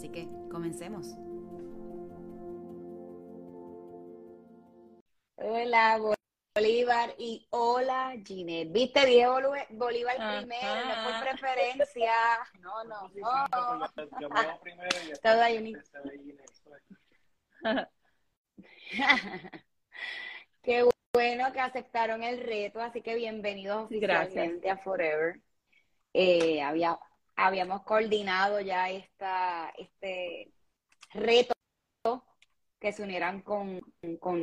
Así que comencemos. Hola Bolívar y hola Ginette. ¿Viste? Dije Bolívar primero, no por preferencia. No, no, no. Yo voy primero y Todo ahí Qué bueno que aceptaron el reto, así que bienvenidos oficialmente a Forever. Eh, había habíamos coordinado ya esta, este reto que se unieran con,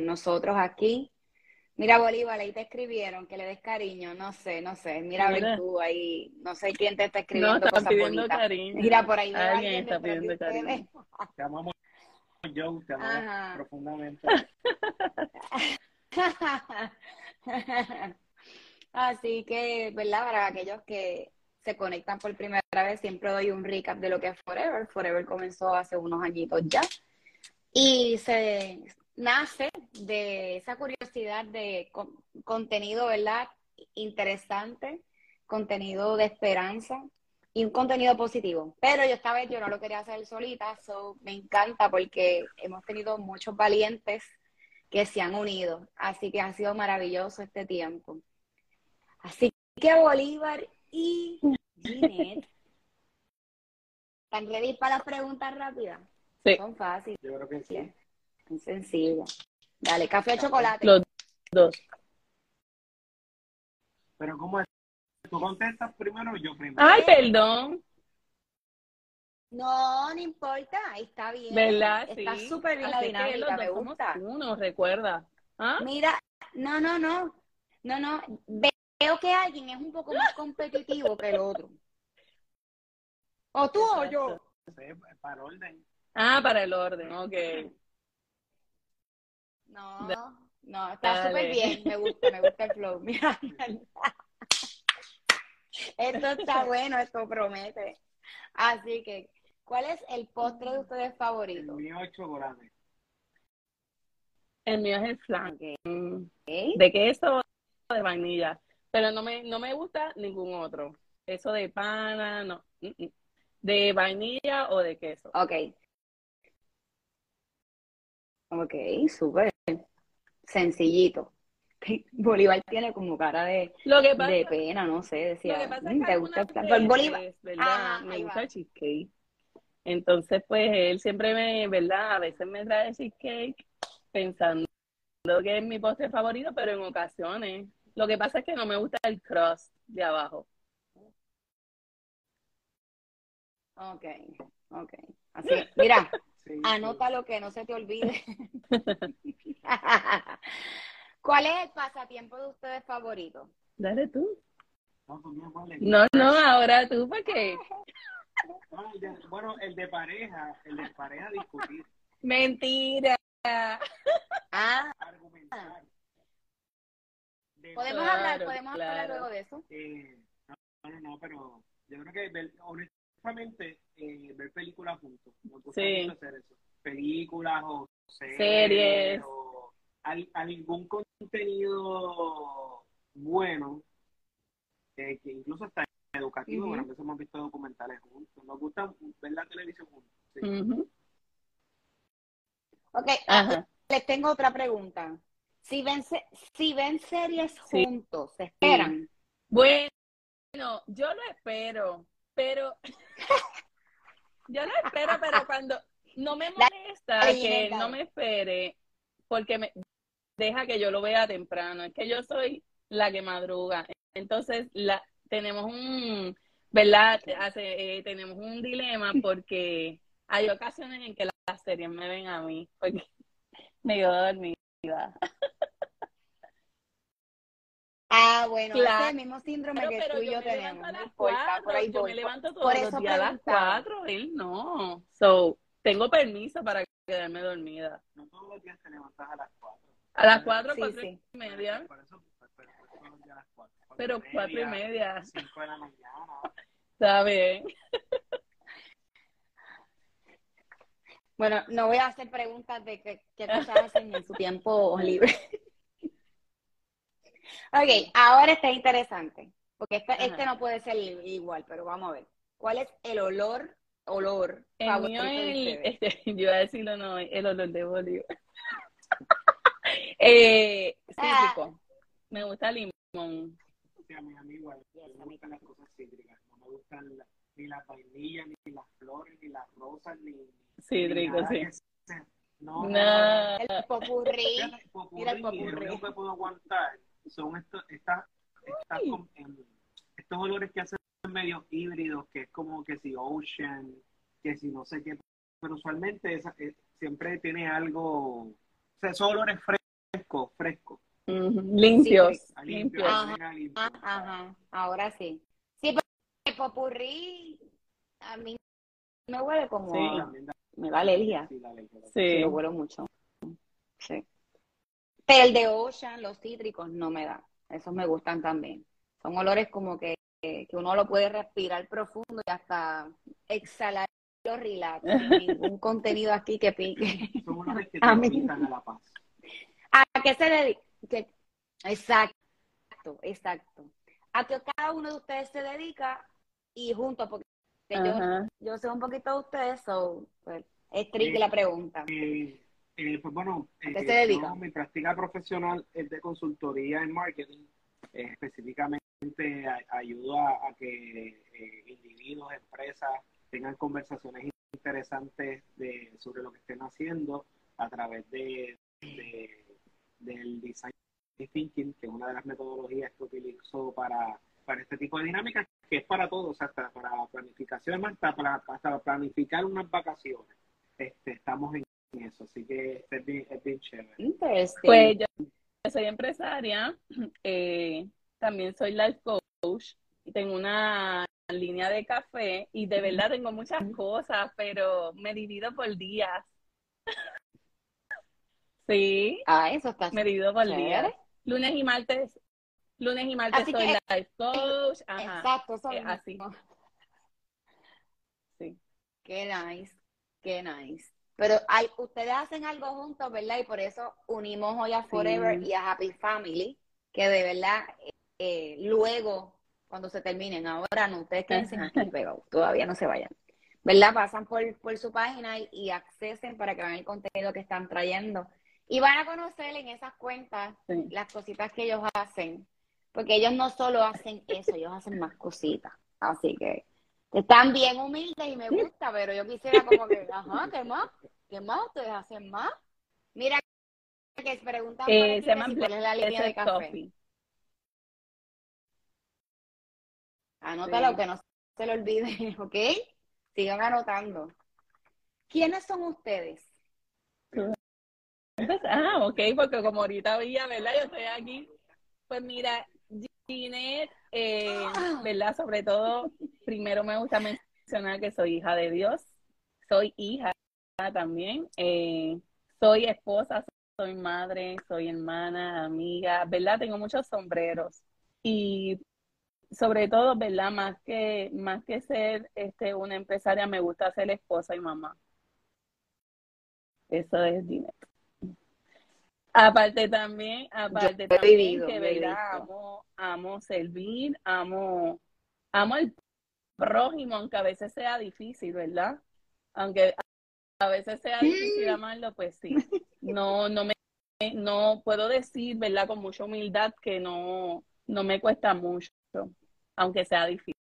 nosotros aquí. Mira, Bolívar, ahí te escribieron que le des cariño, no sé, no sé. Mira, Mira. tú ahí, no sé quién te está escribiendo. No, están pidiendo cariño. Mira, por ahí. Alguien está pidiendo cariño. Te amamos, yo, te amamos profundamente. Así que, ¿verdad? Para aquellos que se conectan por primera vez, siempre doy un recap de lo que es Forever. Forever comenzó hace unos añitos ya. Y se nace de esa curiosidad de contenido, ¿verdad? Interesante, contenido de esperanza y un contenido positivo. Pero yo esta vez yo no lo quería hacer solita, so me encanta porque hemos tenido muchos valientes que se han unido. Así que ha sido maravilloso este tiempo. Así que Bolívar y Ginette. ¿Están ready para las preguntas rápidas? Sí. Son fáciles. Yo creo que sí. Son sencillas. Dale, café o chocolate. Los dos. Pero ¿cómo es? ¿Tú contestas primero o yo primero? Ay, perdón. No, no importa, está bien. ¿Verdad? Está súper bien la dinámica, me gusta. Uno, recuerda. ¿Ah? Mira, no, no, no. No, no. Veo que alguien es un poco más competitivo que el otro. O tú o yo. Para orden. Ah, para el orden, ok. No, no, está súper bien. Me gusta, me gusta el flow. Mira, esto está bueno, esto promete. Así que, ¿cuál es el postre de ustedes favorito? El mío es chocolate. El mío es el flan. ¿De queso o de vainilla? Pero no me, no me gusta ningún otro. Eso de pana, no. Mm, mm. ¿De vainilla o de queso? Ok. Ok, súper. Sencillito. Bolívar tiene como cara de, lo que de pena, no sé, decía, lo que pasa mm, ¿te gusta el Bolívar? ¿verdad? me gusta el cheesecake. Entonces, pues, él siempre me, ¿verdad? A veces me trae cheesecake pensando que es mi postre favorito, pero en ocasiones lo que pasa es que no me gusta el crust de abajo. Ok, ok. Así, mira, anota lo que no se te olvide. ¿Cuál es el pasatiempo de ustedes favorito? Dale tú. No, no, no, ahora tú, ¿para qué? bueno, el de pareja, el de pareja discutir. Mentira. Ah. Argumentar. ¿Podemos hablar, podemos hablar luego de eso? Eh, no, no, no, pero yo creo que ver, honestamente eh, ver películas juntos. Nos gusta sí. hacer eso. Películas o series, series. o algún contenido bueno eh, que incluso está educativo, uh -huh. a veces hemos visto documentales juntos. Nos gusta ver la televisión juntos. Sí. Uh -huh. Ok, Ajá. les tengo otra pregunta. Si ven, si ven series Sí. juntos, ¿se esperan? Bueno, yo lo espero, pero yo lo espero, pero cuando no me molesta que no me espere, porque me deja que yo lo vea temprano. Es que yo soy la que madruga. Entonces, la tenemos un, ¿verdad? Hace, eh, tenemos un dilema porque hay ocasiones en que las series me ven a mí, porque me quedo dormida. Ah, bueno, Claro. ese es el mismo síndrome Pero, que pero tú y yo yo me tenemos. levanto a las importa, por cuatro, ahí yo voy. me levanto Por todos eso los días a las cuatro, él no. So, tengo permiso para quedarme dormida. No todos los días te levantas a las 4. A las 4, Sí, 4 sí. y media. Por eso, por- por- por todos los días a las 4. Pero 4 y media. 5 de la mañana. Está bien. Bueno, no voy a hacer preguntas de qué, qué cosas hacen en su tiempo libre. Ok, ahora está interesante, porque este, Ajá. este no puede ser igual, pero vamos a ver. ¿Cuál es el olor, olor El favorito mío el, este, yo iba a decirlo, no, el olor de Bolívar. eh, cítrico. Me gusta el limón. Sí, a mí, a mí igual. Me gustan las cosas cítricas. No me gustan la- ni las vainillas, ni las flores, ni las rosas, ni. Cítrico, ni nada sí. que sea- No, no, No. El popurrí. Mira el popurrí. Lo único que puedo aguantar son estos, estas, em, estos olores que hacen medio híbridos, que es como que si ocean, que si no sé qué. Pero usualmente esa, eh, siempre tiene algo. O sea, esos olores frescos, frescos. Ujú, Limpios. Sí, a limpio, limpios. Ajá. a limpio. Ah, ajá, ahora sí. Sí, pero el popurrí a mí me huele como... Sí. Me da alergia. sí, la alergia. Sí, Sí. lo huelo mucho. Sí. Pero el de Ocean, los cítricos, no me da. Esos me gustan también. Son olores como que, que uno lo puede respirar profundo y hasta exhalar los relax. ningún contenido aquí que pique. Son olores que te A mí. a la paz. ¿A qué se dedica? Exacto, exacto. A que cada uno de ustedes se dedica y juntos, porque yo, sé un poquito de ustedes, so, pues, es Sí. la pregunta. Eh, eh, pues bueno, ¿A qué eh, yo, mi práctica profesional es de consultoría en marketing. Eh, específicamente a- ayudo a, a que individuos, empresas tengan conversaciones interesantes de, sobre lo que estén haciendo a través de, de- del design thinking, que es una de las metodologías que utilizo para, para este tipo de dinámicas, que es para todos, hasta para planificación, hasta para, hasta planificar unas vacaciones. Este, estamos en eso, así que es bien, es bien chévere. Pues yo, yo soy empresaria, eh, también soy life coach y tengo una línea de café y de verdad tengo muchas cosas, pero me divido por días. Sí, Ah, eso está me divido por chévere. días. Lunes y martes, lunes y martes Así soy que- life coach, ajá, Exacto, eso eh, así. Sí. Qué nice, qué nice. Pero hay, ustedes hacen algo juntos, ¿verdad? Y por eso unimos hoy a Forever Sí. y a Happy Family, que de verdad, eh, luego, cuando se terminen, ahora no, ustedes quédense aquí pegados, todavía no se vayan. ¿Verdad? Pasan por, por su página y, y accesen para que vean el contenido que están trayendo. Y van a conocer en esas cuentas Sí. las cositas que ellos hacen, porque ellos no solo hacen eso, ellos hacen más cositas. Así que están bien humildes y me gusta, pero yo quisiera como que, ajá, ¿qué más? ¿Qué más ustedes hacen más? Mira que preguntan Eh, se si cuál es la línea de café. Coffee. Anótalo Sí. que no se lo olvide, ¿ok? Sigan anotando. ¿Quiénes son ustedes? Entonces, ah, ok, porque como ahorita veía, ¿verdad? Yo estoy aquí. Pues mira, Ginette, eh, ¿verdad? Sobre todo, primero me gusta mencionar que soy hija de Dios. Soy hija también. eh, soy esposa, soy madre, soy hermana, amiga, ¿verdad? Tengo muchos sombreros. Y sobre todo, ¿verdad? Más que, más que ser este, una empresaria, me gusta ser esposa y mamá. Eso es Ginette. Aparte también, aparte Yo también vivido, que verdad, amo, amo servir, amo, amo el prójimo, aunque a veces sea difícil, ¿verdad? Aunque a veces sea difícil amarlo, pues sí. No, no me, no puedo decir, ¿verdad? Con mucha humildad que no, no me cuesta mucho, aunque sea difícil.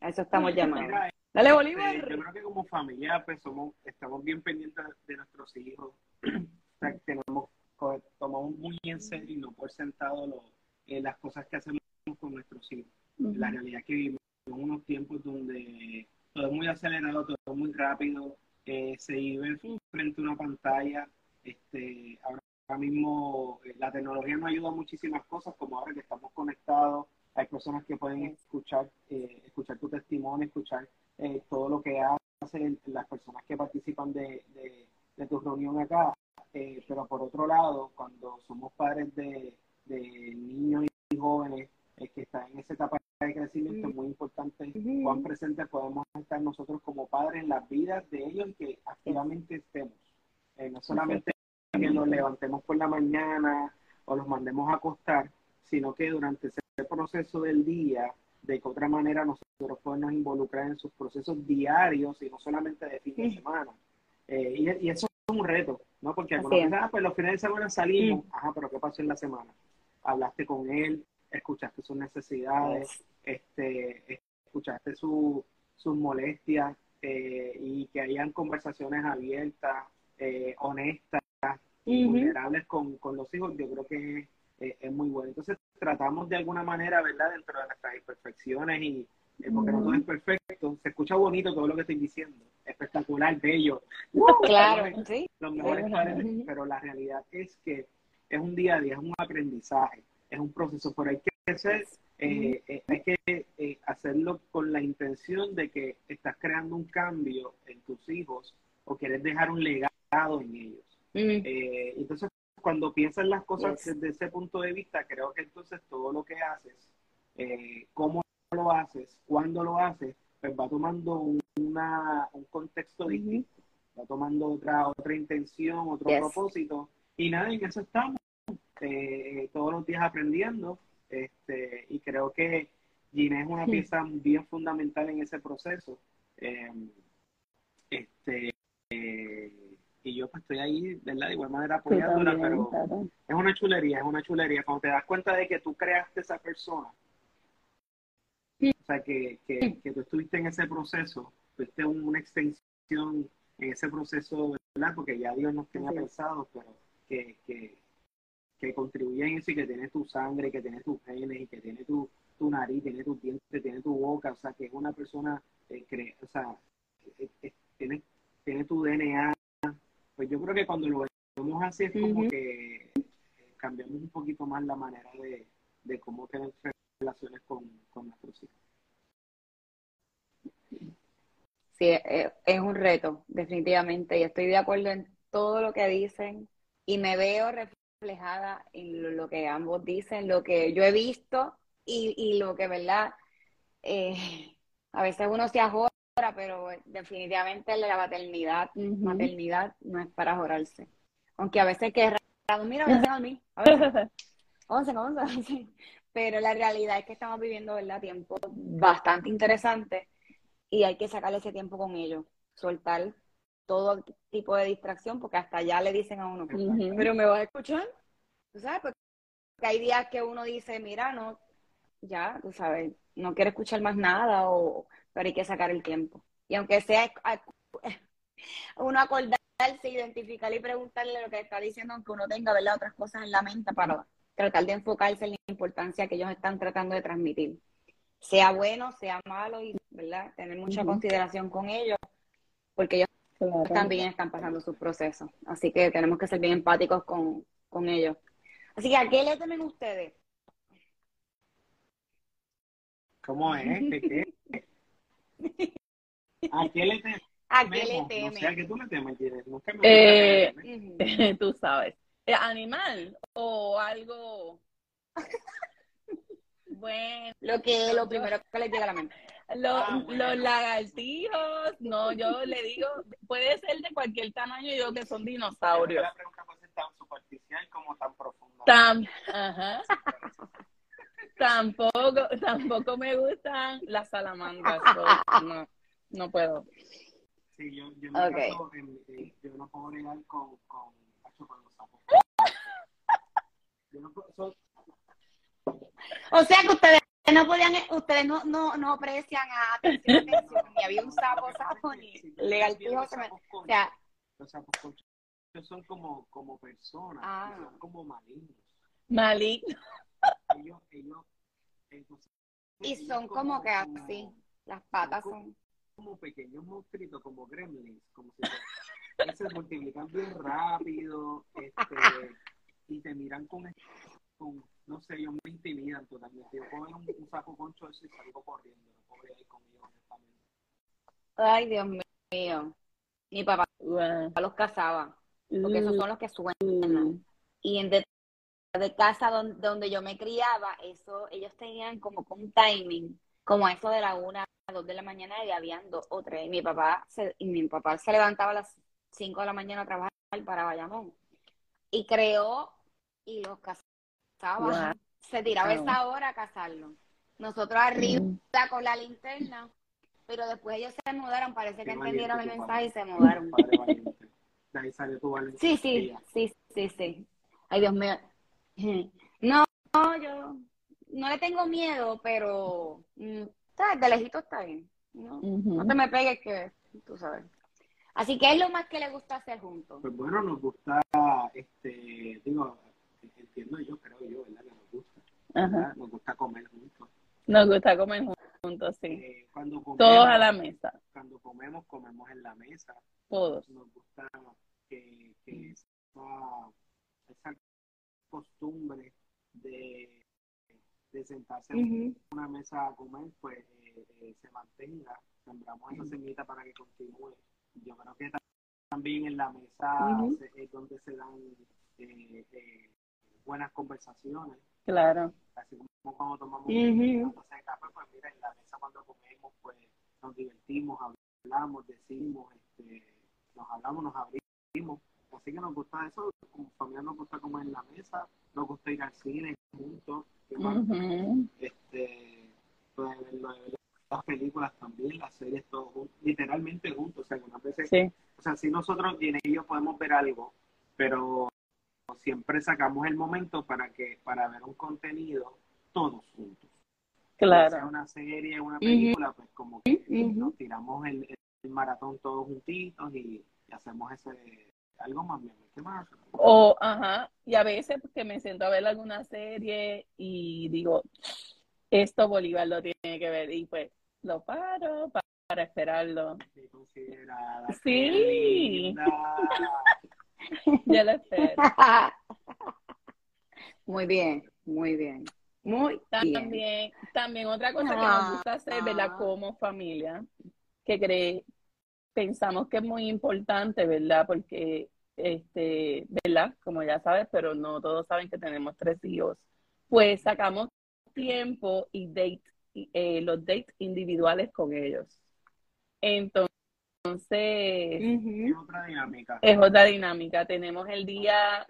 A eso estamos llamando. Dale, este, Bolívar. yo creo que como familia pues somos, estamos bien pendientes de nuestros hijos. O sea, tenemos, co- tomamos muy en serio y no por sentado lo- eh, las cosas que hacemos con nuestros hijos. La realidad es que vivimos en unos tiempos donde todo es muy acelerado, todo es muy rápido, eh, se vive frente a una pantalla. Este, ahora mismo eh, la tecnología nos ayuda a muchísimas cosas, como ahora que estamos conectados hay personas que pueden escuchar, eh, escuchar tu testimonio, escuchar eh, todo lo que hacen las personas que participan de, de, tu reunión acá. Eh, pero por otro lado, cuando somos padres de, niños y jóvenes que están en esa etapa de crecimiento, es muy importante cuán presentes podemos estar nosotros como padres en las vidas de ellos y que activamente estemos. no solamente que los levantemos por la mañana o los mandemos a acostar, sino que durante ese proceso del día, de que otra manera nosotros podemos involucrar en sus procesos diarios y no solamente de fin de semana. Eh, y, eso es un reto, ¿no? Porque algunos dicen, ah, pues los fines de semana salimos, ajá, pero ¿qué pasó en la semana? Hablaste con él, escuchaste sus necesidades, este, escuchaste su, sus molestias eh, y que hayan conversaciones abiertas, eh, honestas y vulnerables con, con los hijos, yo creo que eh, es muy bueno. Entonces tratamos de alguna manera, ¿verdad? Dentro de nuestras imperfecciones y eh, porque no todo es perfecto, se escucha bonito todo lo que estoy diciendo, espectacular, bello. claro, sí. Los mejores padres, pero la realidad es que es un día a día, es un aprendizaje, es un proceso, pero hay que hacer, eh, hay que hacerlo con la intención de que estás creando un cambio en tus hijos o quieres dejar un legado en ellos. entonces, cuando piensas las cosas desde ese punto de vista, creo que entonces todo lo que haces, eh, cómo lo haces, cuándo lo haces, pues va tomando un, una, un contexto distinto, va tomando otra otra intención, otro propósito. Y nada, en eso estamos, eh, todos los días aprendiendo. este Y creo que Gina es una pieza bien fundamental en ese proceso. Eh, este y yo pues estoy ahí, ¿verdad? De igual manera apoyándola, pero es una chulería, es una chulería. Cuando te das cuenta de que tú creaste esa persona, o sea, que, que, que, tú estuviste en ese proceso, fuiste una extensión en ese proceso, ¿verdad? Porque ya Dios nos tenía pensado, pero que, que, que contribuye en eso y que tiene tu sangre, que tiene tus genes y que tiene tu, tu nariz, tiene tu dientes, tiene tu boca, o sea, que es una persona, eh, o sea, eh, eh, tiene, tiene tu DNA, pues yo creo que cuando lo vemos así es como que cambiamos un poquito más la manera de, cómo tener relaciones con, nuestros hijos. Sí, eh, es un reto, definitivamente, y estoy de acuerdo en todo lo que dicen y me veo reflejada en lo, que ambos dicen, lo que yo he visto y, y lo que, ¿verdad? Eh, a veces uno se ajora pero definitivamente la paternidad, maternidad no es para jorarse. Aunque a veces que mira, a mí, a veces, once, once, pero la realidad es que estamos viviendo, ¿verdad? Tiempo bastante interesante y hay que sacarle ese tiempo con ellos, soltar todo tipo de distracción, porque hasta ya le dicen a uno, pero me vas a escuchar, ¿tú sabes? Porque hay días que uno dice, mira, no, ya, tú sabes, no quiero escuchar más nada o pero hay que sacar el tiempo. Y aunque sea uno acordarse, identificar y preguntarle lo que está diciendo, aunque uno tenga ¿verdad? otras cosas en la mente para tratar de enfocarse en la importancia que ellos están tratando de transmitir. Sea bueno, sea malo, y ¿verdad? tener mucha consideración con ellos, porque ellos también están pasando sus procesos. Así que tenemos que ser bien empáticos con, con ellos. Así que, ¿a qué le temen ustedes? ¿Cómo es? ¿Qué, ¿A qué le temes? ¿A qué le temes? No sé, ¿a qué tú le temes, Nunca me eh, tú sabes. Eh, ¿Animal o algo? bueno. Lo que lo primero que le llega a la mente. Ah, los, lagartijos, no, yo le digo, puede ser de cualquier tamaño, yo digo que son dinosaurios. La pregunta puede ser tan superficial como tan profunda. Tan, ajá. Tampoco, tampoco me gustan las salamandras. no, no puedo. Sí, yo, yo, me okay. caso, eh, yo no puedo bregar con, con, con los sapos. Yo no puedo, so... O sea que ustedes no podían, ustedes no, no, no aprecian a atención, atención, ni había un sapo, sapo, ni legal fijo, se me, o sea, los sapos conchos son como, como personas, ah. son como malignos. Malignos ellos, ellos, y son como, que así, las patas son como, pequeños monstruitos, como gremlins, como si se, multiplican bien rápido, este, y te miran con con, no sé, ellos me intimidan totalmente. Yo ver un, un saco concho eso y salgo corriendo. Pobre ahí conmigo, honestamente. Ay, Dios mío. Mi papá los cazaba, porque esos son los que suenan. Mm. Y en de, casa donde, donde yo me criaba, eso, ellos tenían como con un timing, como eso de la una a dos de la mañana y habían dos o tres. Y mi papá se, y mi papá se levantaba a las cinco de la mañana a trabajar para Bayamón. Y creó y los cazaba. Wow. Se tiraba Wow. esa hora a cazarlo. Nosotros arriba Mm. con la linterna, pero después ellos se mudaron, parece que entendieron el mensaje y se mudaron. Padre valiente. De ahí salió tu valentía. Sí, sí, sí, sí, sí. Ay, Dios mío. No, no, yo no le tengo miedo, pero mm, ¿sabes? de lejito está bien. No, no te me pegues que tú sabes. Así que es lo más que le gusta hacer juntos. Pues bueno, nos gusta, este, digo, entiendo yo, creo yo, ¿verdad? Que nos gusta. Nos gusta comer juntos. Nos gusta comer juntos, sí. Eh, cuando comemos, Todos a la mesa, cuando comemos, comemos en la mesa. todos. Nos gusta que, que esa, esa costumbre de, de sentarse en una mesa a comer, pues eh, eh, se mantenga. Sembramos esa semillita para que continúe. Yo creo que ta- también en la mesa se- es donde se dan eh, eh, buenas conversaciones. Claro. Así como cuando tomamos una taza de café, pues mira, en la mesa cuando comemos, pues nos divertimos, hablamos, decimos, este, nos hablamos, nos abrimos. Así que nos gusta eso, como familia nos gusta comer en la mesa, nos gusta ir al cine juntos, ¿qué más? Ujú. este, lo de ver- lo de ver las películas también, las series, todo juntos, literalmente juntos. O sea, algunas veces, Sí, o sea, si nosotros y en ellos podemos ver algo, pero siempre sacamos el momento para que para ver un contenido todos juntos. Ya sea claro. una serie, una película, pues como que nos tiramos el, el maratón todos juntitos y, y hacemos ese algo más bien. ¿Qué más? O, ajá, y a veces que me siento a ver alguna serie y digo, esto Bolívar lo tiene que ver y pues lo paro pa- para esperarlo. Qué considerada, Sí. Ya lo espero. Muy bien, muy bien. Muy bien. También, también otra cosa que Ah. nos gusta hacer, ¿verdad? Como familia, que cree, pensamos que es muy importante, ¿verdad? Porque, este, ¿verdad? Como ya sabes, pero no todos saben que tenemos tres hijos. Pues sacamos tiempo y date, eh, los dates individuales con ellos. Entonces. Es otra dinámica. es otra dinámica. Tenemos el día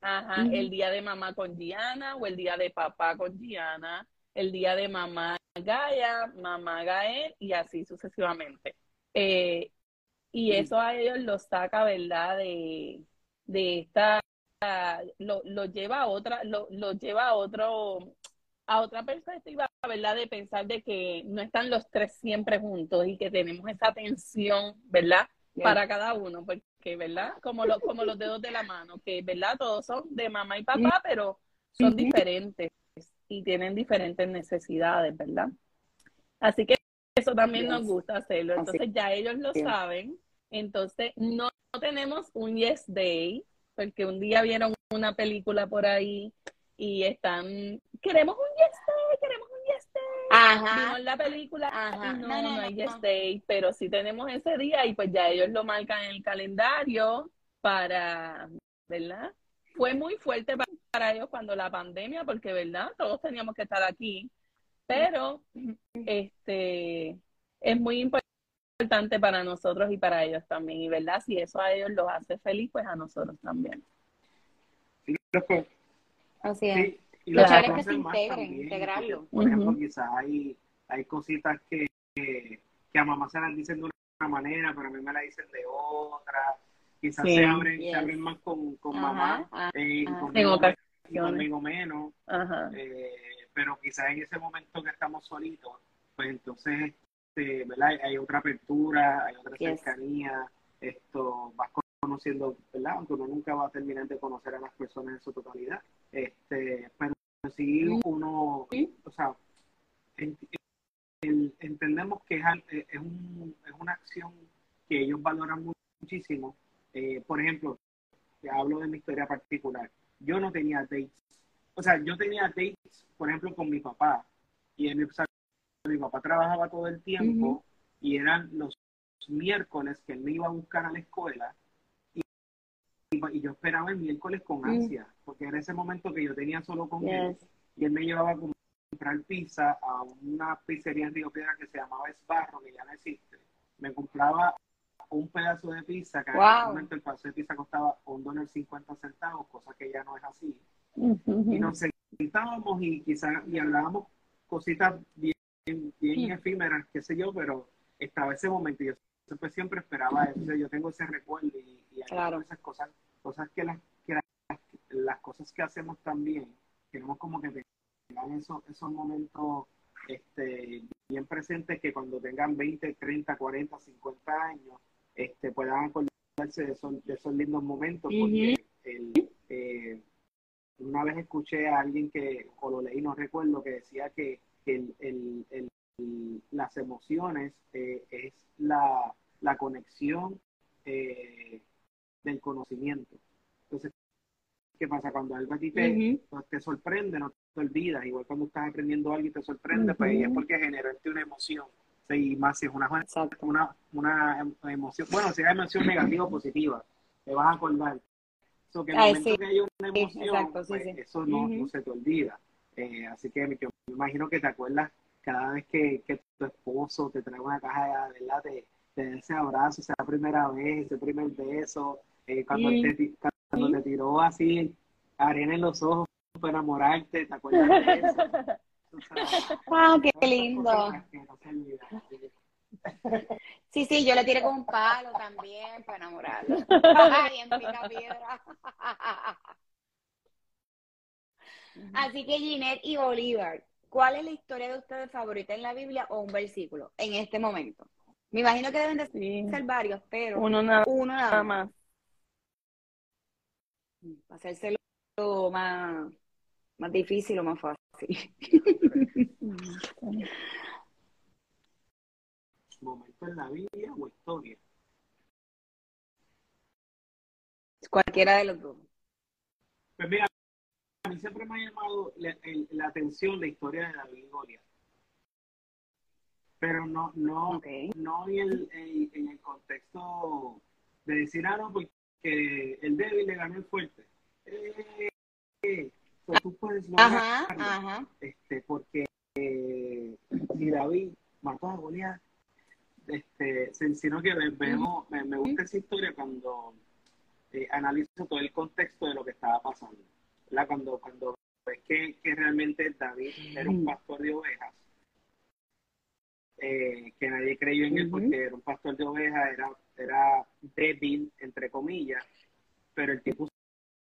Ajá, el día de mamá con Gianna o el día de papá con Gianna, el día de mamá Gaia, mamá Gael y así sucesivamente. Eh, y eso a ellos los saca, ¿verdad? De, de esta, lo, lo lleva a otra, lo, lo lleva a otro, a otra perspectiva, ¿verdad? De pensar de que no están los tres siempre juntos y que tenemos esa tensión, ¿verdad? para cada uno, porque, ¿verdad? Como, lo, como los dedos de la mano, que, ¿verdad? Todos son de mamá y papá, pero son diferentes y tienen diferentes necesidades, ¿verdad? Así que eso también nos gusta hacerlo. Así Entonces ya ellos lo saben. Entonces no, no tenemos un yes day, porque un día vieron una película por ahí y están, queremos un yes day, queremos un yes day Ajá. vimos la película Ajá. no, No, no, no hay yes day, pero sí tenemos ese día y pues ya ellos lo marcan en el calendario para, ¿verdad? Fue muy fuerte pa- para ellos cuando la pandemia, porque, ¿verdad? Todos teníamos que estar aquí, pero este es muy importante para nosotros y para ellos también, y ¿verdad? Si eso a ellos los hace feliz, pues a nosotros también. Sí, creo que Así es. Sí, y Lo las chévere es que se integren, también, integrarlo. Por ejemplo, quizás hay, hay cositas que, que, que a mamá se las dicen de una manera, pero a mí me la dicen de otra. Quizás Sí. se, abren, Yes. se abren más con, con Ajá, mamá ajá. eh, conmigo, ocasiones. y conmigo menos. Ajá. eh, pero quizás en ese momento que estamos solitos, pues entonces, este, ¿verdad? Hay, otra apertura, hay otra Yes. cercanía, esto vas conociendo, ¿verdad? Aunque uno nunca va a terminar de conocer a las personas en su totalidad. Este, pero sí uno, o sea, el- entendemos que es, eh, es, un- es una acción que ellos valoran mu- muchísimo. Eh, por ejemplo, te hablo de mi historia particular. Yo no tenía dates o sea, yo tenía dates, por ejemplo, con mi papá, y mi, o sea, mi papá trabajaba todo el tiempo, y eran los miércoles que él me iba a buscar a la escuela, y, y yo esperaba el miércoles con ansia, porque era ese momento que yo tenía solo con él, y él me llevaba a comprar pizza a una pizzería en Río Piedra que se llamaba Esbarro, que ya no existe. Me compraba un pedazo de pizza, que en aquel momento el pedazo de pizza costaba un dólar cincuenta centavos, cosa que ya no es así. Y nos sentábamos y quizás y hablábamos cositas bien, bien efímeras, qué sé yo, pero estaba ese momento y yo siempre, siempre esperaba eso. Yo tengo ese recuerdo y, y Claro. esas cosas, cosas que las, que las, las cosas que hacemos también, queremos como que tengan esos, esos momentos este, bien presentes que cuando tengan 20, 30, 40, 50 años, este, puedan acordarse de esos, de esos lindos momentos, porque el, eh, una vez escuché a alguien que, o lo leí, no recuerdo, que decía que el, el, el- el- las emociones eh, es la, la conexión eh, del conocimiento. Entonces, ¿qué pasa? Cuando algo a ti te, Ujú. te sorprende, no te olvidas, igual cuando estás aprendiendo algo y te sorprende, pues Ujú. es porque generó en ti una emoción. Y más si es una, una, una em- emoción, bueno, si es emoción negativa o positiva, te vas a acordar. So, que el Ay, momento sí. que hay una emoción, exacto, sí, pues, sí. eso no, se te olvida. Eh, así que yo me imagino que te acuerdas cada vez que, que tu esposo te trae una caja, ¿verdad? Te, te da ese abrazo, esa primera vez, ese primer beso, eh, cuando, Mm. te, cuando te tiró así arena en los ojos para enamorarte, ¿te acuerdas de eso? Ah, qué lindo. cositas que no se olvidan. Sí, sí, yo le tiré con un palo también para enamorarlo. Ay, en pica piedra. Así que Ginette y Bolívar, ¿cuál es la historia de ustedes favorita en la Biblia o un versículo en este momento? Me imagino que deben de Sí. ser varios, pero Uno nada, uno nada más. más. Para hacérselo más, más difícil o más fácil. momento en la Biblia o historia. Cualquiera de los dos. Pues mira, a mí siempre me ha llamado la, el- la atención la historia de David y Goliat. Pero no, no, no en el, en, en el contexto de decir, ah, no, porque el débil le ganó el fuerte. Eh, eh, pues tú puedes lograrlo, Ajá, ajá. este, porque eh, si David mató a Goliat, este, sin- sino que ve- vemos, me, me gusta esa historia cuando eh, analizo todo el contexto de lo que estaba pasando. ¿verdad? Cuando, cuando ves que, que realmente David era un pastor de ovejas, eh, que nadie creyó en él porque era un pastor de ovejas, era, era débil, entre comillas, pero el tipo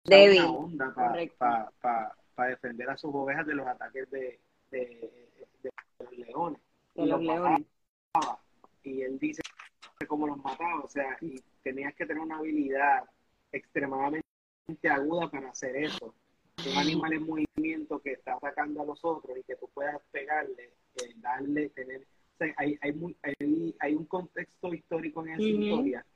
Débil, una onda para correcto. defender a sus ovejas de los ataques de, de, de los leones. De los los leones. Y él dice cómo los mataba, o sea, y tenías que tener una habilidad extremadamente aguda para hacer eso. Un animal en movimiento que está atacando a los otros y que tú puedas pegarle, eh, darle, tener... O sea, hay, hay, muy- hay, hay un contexto histórico en esa historia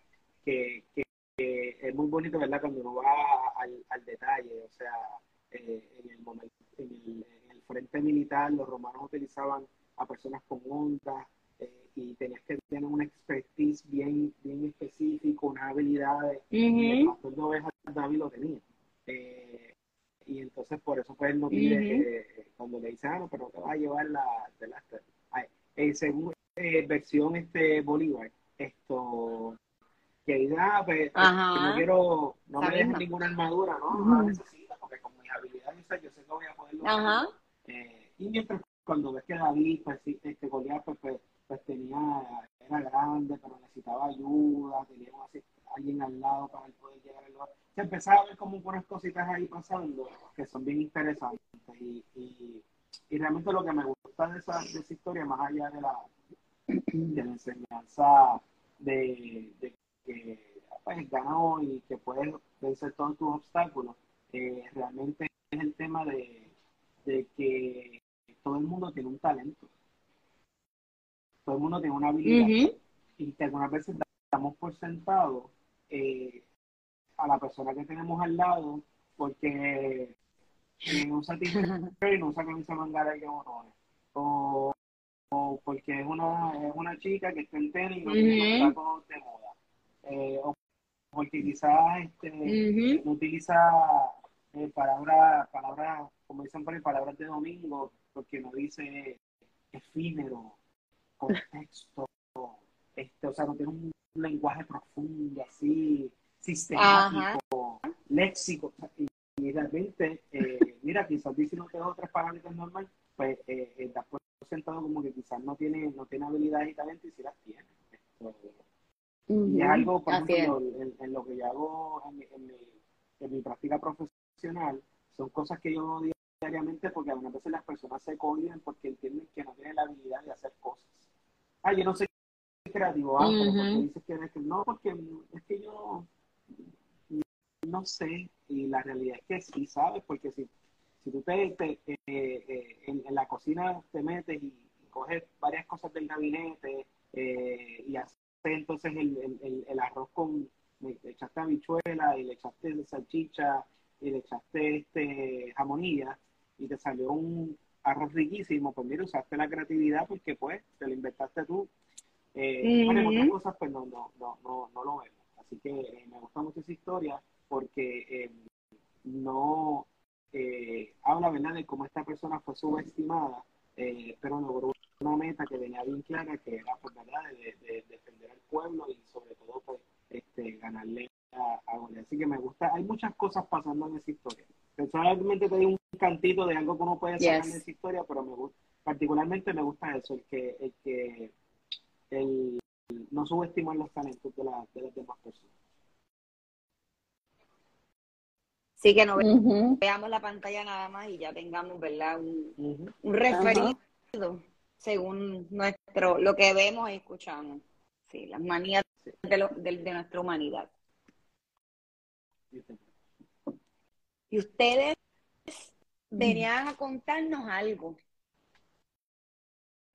que, que, que es muy bonito, ¿verdad? Cuando uno va al, al detalle, o sea, eh, en, el momento, en, el, en el frente militar los romanos utilizaban a personas con ondas eh, y tenías que tener una expertise bien, bien específica, unas habilidades y el Ujú. pastor de ovejas David lo tenía. Eh, y entonces por eso pues él no pide que cuando le dice, ah, no, pero te va a llevar la, de la según eh, versión este Bolívar, esto que diga, ah, pues, pues, no quiero, no me dejes ninguna armadura, no, no la necesito, porque con mis habilidades yo sé que voy a poder. Ajá. Eh, y mientras cuando ves que David, pues este Goliat, pues, pues, pues tenía, era grande, pero necesitaba ayuda, tenía así, alguien al lado para poder llegar al lugar. Se empezaba a ver como unas cositas ahí pasando que son bien interesantes. Y, y, realmente lo que me gusta de esa, de esa historia, más allá de la, de la enseñanza de, de que pues, ganó y que puedes vencer todos tus obstáculos, eh, realmente es el tema de, de que todo el mundo tiene un talento. Todo el mundo tiene una habilidad y que algunas veces damos por sentado eh, a la persona que tenemos al lado porque eh, usa y no usa camisa mangara y botones. O, o porque es una, es una chica que está en tenis y no tiene los tacos de moda. Eh, o porque quizás este, no utiliza eh, palabras, palabras, como dicen por ahí, palabras de domingo, porque no dice efímero, contexto, este, o sea, no tiene un lenguaje profundo, así, sistemático, léxico. Y, realmente, eh, mira, quizás diciendo que dos o tres palabras normal, pues eh, eh, da por sentado como que quizás no tiene, no tiene habilidades y talento y si las tiene. Y es algo, por ejemplo, en, lo que yo hago en, en, en mi práctica profesional, son cosas que yo no digo diariamente porque algunas veces las personas se cohiben porque entienden que no tienen la habilidad de hacer cosas. Ah, yo no sé creativo, ah, porque dices que eres no, porque es que yo no sé, y la realidad es que sí sabes, porque si, si tú te, eh, eh, en, la cocina te metes y, coges varias cosas del gabinete eh, y haces entonces el, el, el, arroz con, le echaste habichuela y le echaste salchicha y le echaste este jamonilla y te salió un arroz riquísimo, pues mira, usaste la creatividad porque pues te lo inventaste tú. Eh, otras cosas pues no, no, no, no, lo vemos. Así que eh, me gusta mucho esa historia porque eh, no eh, habla ¿verdad? de cómo esta persona fue subestimada, pero logró una meta que venía bien clara, que era pues, ¿verdad? De, defender al pueblo y sobre todo pues, este, ganarle a, a Así que me gusta, hay muchas cosas pasando en esa historia. Personalmente te di un cantito de algo que uno puede sacar en esa historia, pero me gusta, particularmente me gusta eso, el que, el que el no subestimar los talentos de, la, de las demás personas. Sí, que no veamos la pantalla nada más y ya tengamos, ¿verdad? Un, referido según nuestro, lo que vemos y escuchamos. Sí, las manías de, de nuestra humanidad. Y ustedes venían a contarnos algo.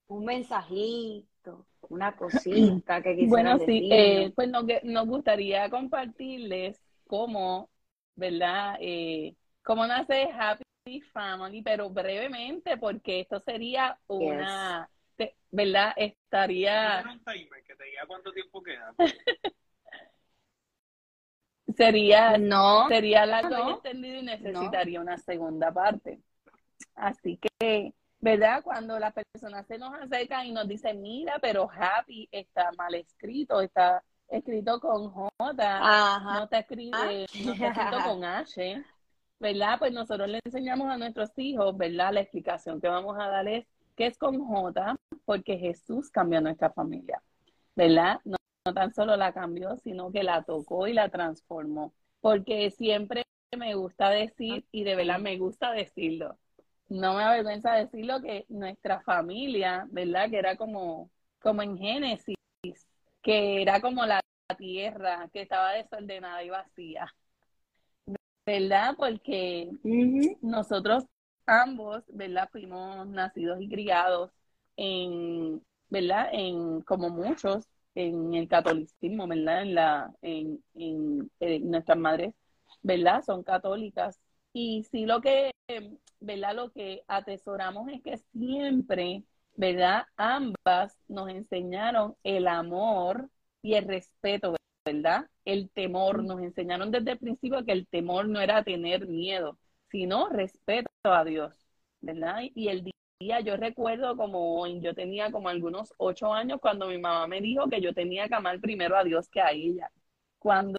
Un mensajito, una cosita que quisieran Bueno, sí, eh, pues nos, nos, gustaría compartirles cómo, ¿verdad? Eh, cómo nace Happy Family, pero brevemente, porque esto sería una, ¿verdad? Estaría... que te diga cuánto tiempo queda. Sería, no, sería largo y entendido y necesitaría una segunda parte. Así que, ¿verdad? Cuando las personas se nos acercan y nos dicen, mira, pero happy está mal escrito, está escrito con J, no está escrito, no está escrito con H, ¿verdad? Pues nosotros le enseñamos a nuestros hijos, ¿verdad? La explicación que vamos a darles es que es con J, porque Jesús cambió nuestra familia, ¿verdad? no tan solo la cambió, sino que la tocó y la transformó. Porque siempre me gusta decir, y de verdad me gusta decirlo, no me avergüenza decirlo, que nuestra familia, ¿verdad? Que era como, como en Génesis, que era como la tierra, que estaba desordenada y vacía. ¿Verdad? Porque nosotros ambos, ¿verdad? Fuimos nacidos y criados en, ¿verdad? En, como muchos, en el catolicismo, ¿verdad? En, la, en, en, nuestras madres, ¿verdad? Son católicas. Y sí lo que, ¿verdad? Lo que atesoramos es que siempre, ¿verdad? Ambas nos enseñaron el amor y el respeto, ¿verdad? El temor. Nos enseñaron desde el principio que el temor no era tener miedo, sino respeto a Dios, ¿verdad? Y el yo recuerdo como yo tenía como algunos ocho años cuando mi mamá me dijo que yo tenía que amar primero a Dios que a ella. Cuando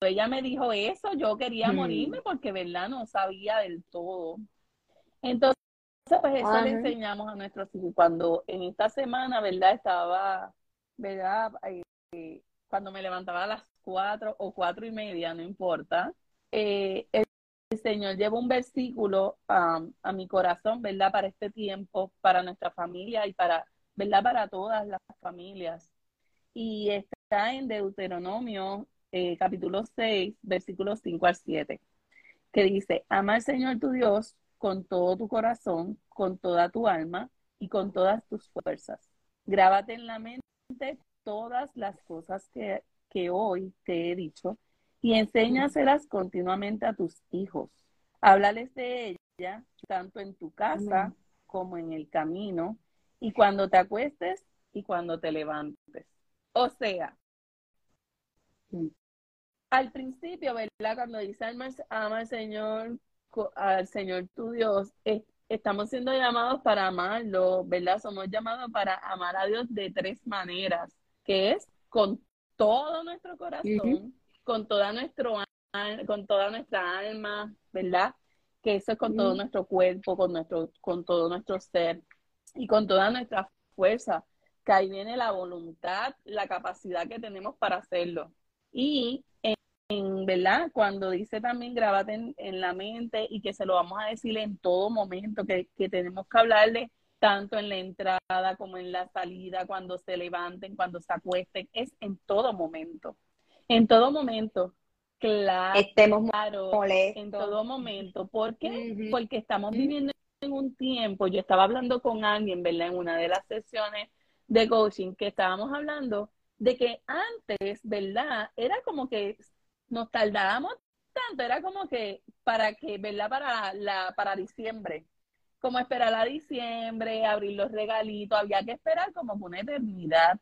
ella me dijo eso, yo quería mm. morirme porque, ¿verdad? No sabía del todo. Entonces, pues eso le enseñamos a nuestros hijos. Cuando en esta semana, ¿verdad? Estaba, ¿verdad? Eh, cuando me levantaba a las cuatro o cuatro y media, no importa, eh, el Señor lleva un versículo a mi corazón, ¿verdad? Para este tiempo, para nuestra familia y para, ¿verdad? Para todas las familias. Y está en Deuteronomio eh, capítulo 6, versículos 5 al 7, que dice, ama al Señor tu Dios con todo tu corazón, con toda tu alma y con todas tus fuerzas. Grábate en la mente todas las cosas que, que hoy te he dicho y enséñaselas continuamente a tus hijos. Háblales de tanto en tu casa como en el camino, y cuando te acuestes y cuando te levantes. O sea, al principio, ¿verdad? Cuando dice ama al Señor, al Señor tu Dios, estamos siendo llamados para amarlo, ¿verdad? Somos llamados para amar a Dios de tres maneras, que es con todo nuestro corazón, con toda nuestro con toda nuestra alma, ¿verdad? Que eso es con todo nuestro cuerpo, con nuestro, con todo nuestro ser y con toda nuestra fuerza, que ahí viene la voluntad, la capacidad que tenemos para hacerlo. Y en, ¿verdad? Cuando dice también grábate en, la mente y que se lo vamos a decir en todo momento, que, que tenemos que hablarle tanto en la entrada como en la salida, cuando se levanten, cuando se acuesten, es en todo momento. En todo momento, claro, estemos en todo momento. ¿Por qué? Porque estamos viviendo en un tiempo, yo estaba hablando con alguien, ¿verdad? En una de las sesiones de coaching que estábamos hablando de que antes, ¿verdad? Era como que nos tardábamos tanto, era como que para que, ¿verdad? Para la para diciembre, como esperar a diciembre, abrir los regalitos, había que esperar como una eternidad.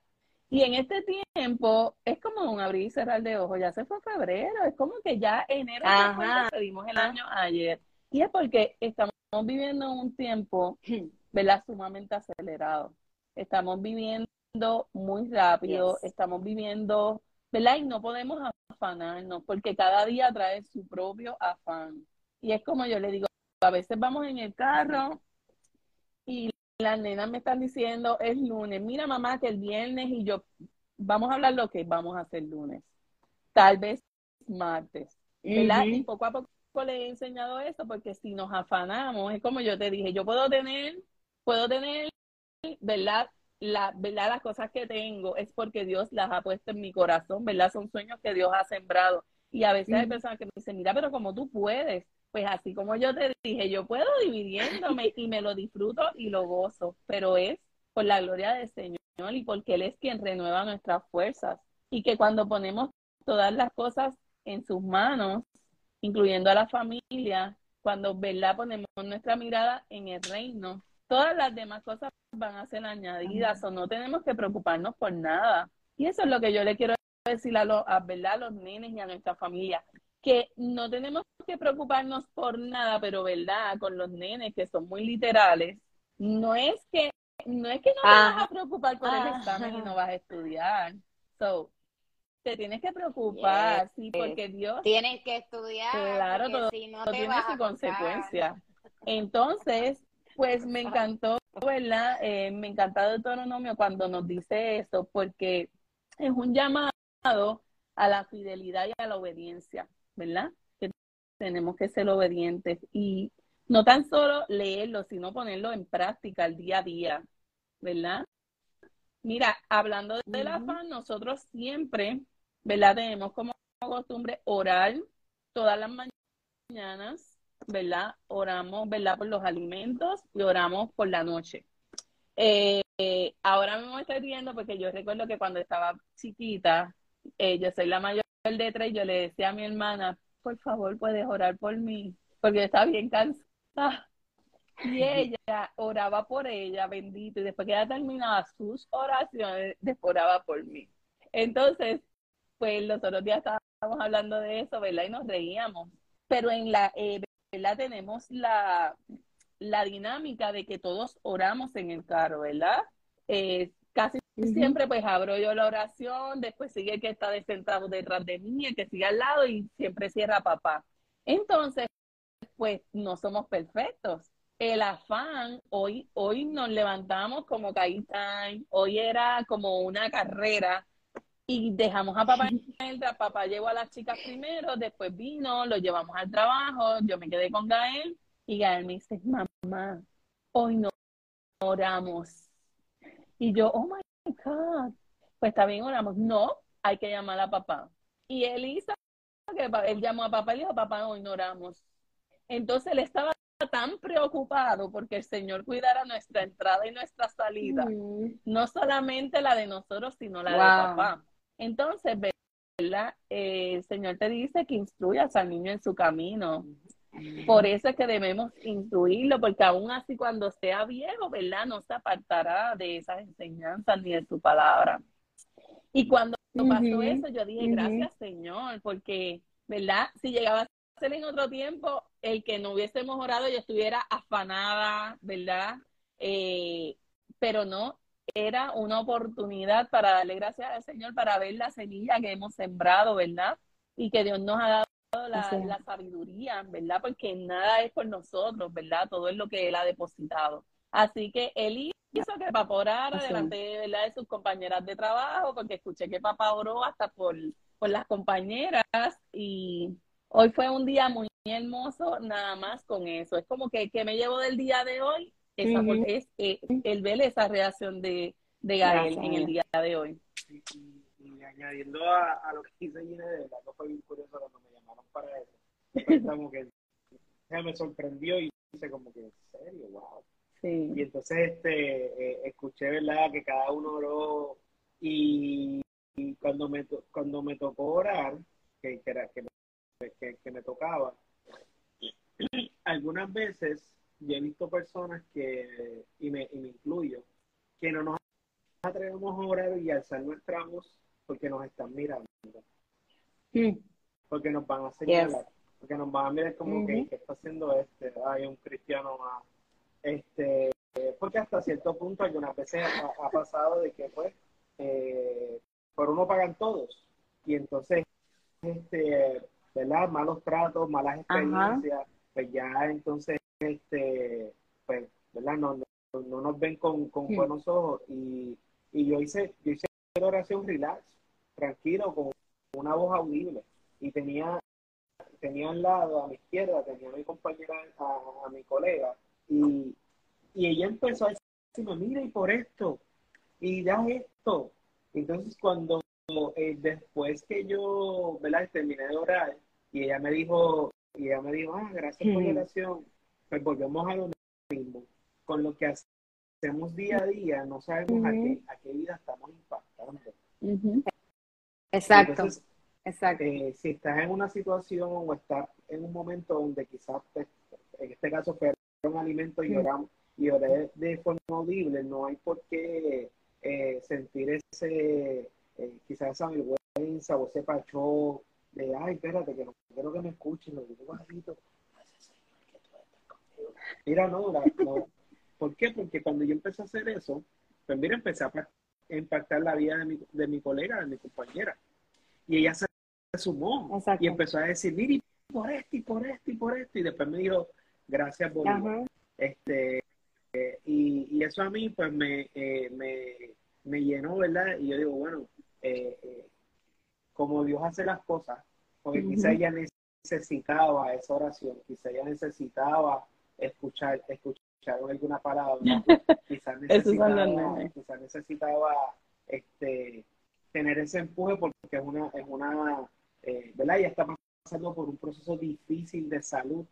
Y en este tiempo es como un abrir y cerrar de ojos, ya se fue febrero, es como que ya enero ya pedimos el año ayer. Y es porque estamos viviendo un tiempo, ¿verdad? Sumamente acelerado. Estamos viviendo muy rápido, estamos viviendo, ¿verdad? Y no podemos afanarnos porque cada día trae su propio afán. Y es como yo le digo, a veces vamos en el carro y las nenas me están diciendo, es lunes, mira mamá que el viernes y yo, vamos a hablar lo que vamos a hacer lunes, tal vez martes, ¿verdad? Y poco a poco le he enseñado eso porque si nos afanamos, es como yo te dije, yo puedo tener, puedo tener, ¿verdad? la, ¿verdad? Las cosas que tengo es porque Dios las ha puesto en mi corazón, ¿verdad? Son sueños que Dios ha sembrado. Y a veces hay personas que me dicen, mira, pero como tú puedes, pues así como yo te dije, yo puedo dividiéndome y me lo disfruto y lo gozo, pero es por la gloria del Señor y porque Él es quien renueva nuestras fuerzas. Y que cuando ponemos todas las cosas en sus manos, incluyendo a la familia, cuando ¿verdad? ponemos nuestra mirada en el reino, todas las demás cosas van a ser añadidas o no tenemos que preocuparnos por nada. Y eso es lo que yo le quiero decir a los, a, ¿verdad? a los nenes y a nuestra familia, que no tenemos que preocuparnos por nada, pero verdad, con los nenes que son muy literales, no es que no es que no te vas a preocupar por el examen y no vas a estudiar. So, te tienes que preocupar, sí, porque Dios tienes que estudiar. Claro, todo, tiene su consecuencia. Entonces, pues me encantó, ¿verdad? Eh, me encanta Deuteronomio cuando nos dice esto, porque es un llamado a la fidelidad y a la obediencia, ¿verdad? Que tenemos que ser obedientes y no tan solo leerlo, sino ponerlo en práctica el día a día, ¿verdad? Mira, hablando del afán, nosotros siempre, ¿verdad? Tenemos como costumbre orar todas las mañanas ¿verdad? Oramos, ¿verdad? Por los alimentos y oramos por la noche. Eh, ahora mismo estoy riendo porque yo recuerdo que cuando estaba chiquita, eh, yo soy la mayor de tres, yo le decía a mi hermana, por favor, puedes orar por mí, porque yo estaba bien cansada. Y ella oraba por ella, bendito, y después que ella terminaba sus oraciones, después oraba por mí. Entonces, pues los otros días estábamos hablando de eso, ¿verdad? Y nos reíamos. Pero en la, eh, ¿verdad? Tenemos la, dinámica de que todos oramos en el carro, ¿verdad? Eh, siempre pues abro yo la oración, después sigue el que está sentado detrás de mí, el que sigue al lado y siempre cierra papá. Entonces, pues no somos perfectos. El afán, hoy, hoy nos levantamos como time, hoy era como una carrera y dejamos a papá en papá llevó a las chicas primero, después vino, lo llevamos al trabajo, yo me quedé con Gael y Gael me dice, mamá, hoy no oramos. Y yo, oh my God, pues está bien, oramos. No, hay que llamar a papá. Y Elisa, que él llamó a papá y dijo, papá, hoy no oramos. Entonces él estaba tan preocupado porque el Señor cuidara nuestra entrada y nuestra salida, mm. no solamente la de nosotros, sino la de papá. Entonces, ¿verdad? Eh, el Señor te dice que instruyas al niño en su camino. Por eso es que debemos instruirlo, porque aún así cuando sea viejo, ¿verdad? No se apartará de esas enseñanzas ni de tu palabra. Y cuando pasó eso, yo dije, gracias Señor, porque, ¿verdad? Si llegaba a ser en otro tiempo, el que no hubiese mejorado, yo estuviera afanada, ¿verdad? Eh, pero no, era una oportunidad para darle gracias al Señor, para ver la semilla que hemos sembrado, ¿verdad? Y que Dios nos ha dado la, sabiduría, ¿verdad? Porque nada es por nosotros, ¿verdad? Todo es lo que Él ha depositado. Así que Él hizo que papá orara delante ¿verdad? de sus compañeras de trabajo, porque escuché que papá oró hasta por, por las compañeras y hoy fue un día muy hermoso nada más con eso. Es como que, que me llevo del día de hoy, esa, es eh, el ver esa reacción de, de Gael en el día de hoy. Y, añadiendo a, lo que dice Gina, de verdad que fue bien curioso cuando para eso. que me sorprendió y hice como que, ¿en serio? ¡Wow! Sí. Y entonces este, eh, escuché, ¿verdad?, que cada uno oró y, cuando, me, cuando me tocó orar, que, que, era, que, que, que me tocaba, algunas veces yo he visto personas que, y me, y me incluyo, que no nos atrevemos a orar y alzar nuestra voz porque nos están mirando. Porque nos van a señalar. Porque nos van a mirar como que, ¿qué está haciendo este? Hay un cristiano más. Este, porque hasta cierto punto algunas veces ha, pasado de que pues eh, por uno pagan todos y entonces este verdad malos tratos malas experiencias pues ya entonces este pues verdad no, no, nos ven con, con buenos ojos y, y yo hice yo hice oración relax tranquilo con una voz audible y tenía tenía al lado a mi izquierda tenía a mi compañera a mi colega y, y ella empezó a decirme, mira, y por esto, y da esto. Entonces, cuando eh, después que yo, ¿verdad? Terminé de orar, y ella me dijo, y ella me dijo, ah, gracias por la oración, pues volvemos a lo mismo. Con lo que hacemos día a día, no sabemos a, qué, a qué vida estamos impactando. Exacto. Exacto. Eh, si estás en una situación o estás en un momento donde quizás, en este caso, fue un alimento y oramos y oré de forma audible, no hay por qué eh, sentir ese, eh, quizás esa vergüenza o ese pacho de, ay, espérate, que no quiero que me escuchen, lo digo bajito. Mira, no, no. ¿Por qué? Porque cuando yo empecé a hacer eso, pues mira, empecé a impactar la vida de mi, de mi colega, de mi compañera. Y ella se sumó y empezó a decir, mire, por esto y por esto y por esto. Y después me dijo, gracias, por Este, y, eso a mí pues me, eh, me, me, llenó, ¿verdad? Y yo digo, bueno, eh, eh, como Dios hace las cosas, porque quizá ella necesitaba esa oración, quizá ella necesitaba escuchar, escuchar alguna palabra, quizás necesitaba, quizá necesitaba este, tener ese empuje porque es una, es una ¿verdad? Ella está pasando por un proceso difícil de salud,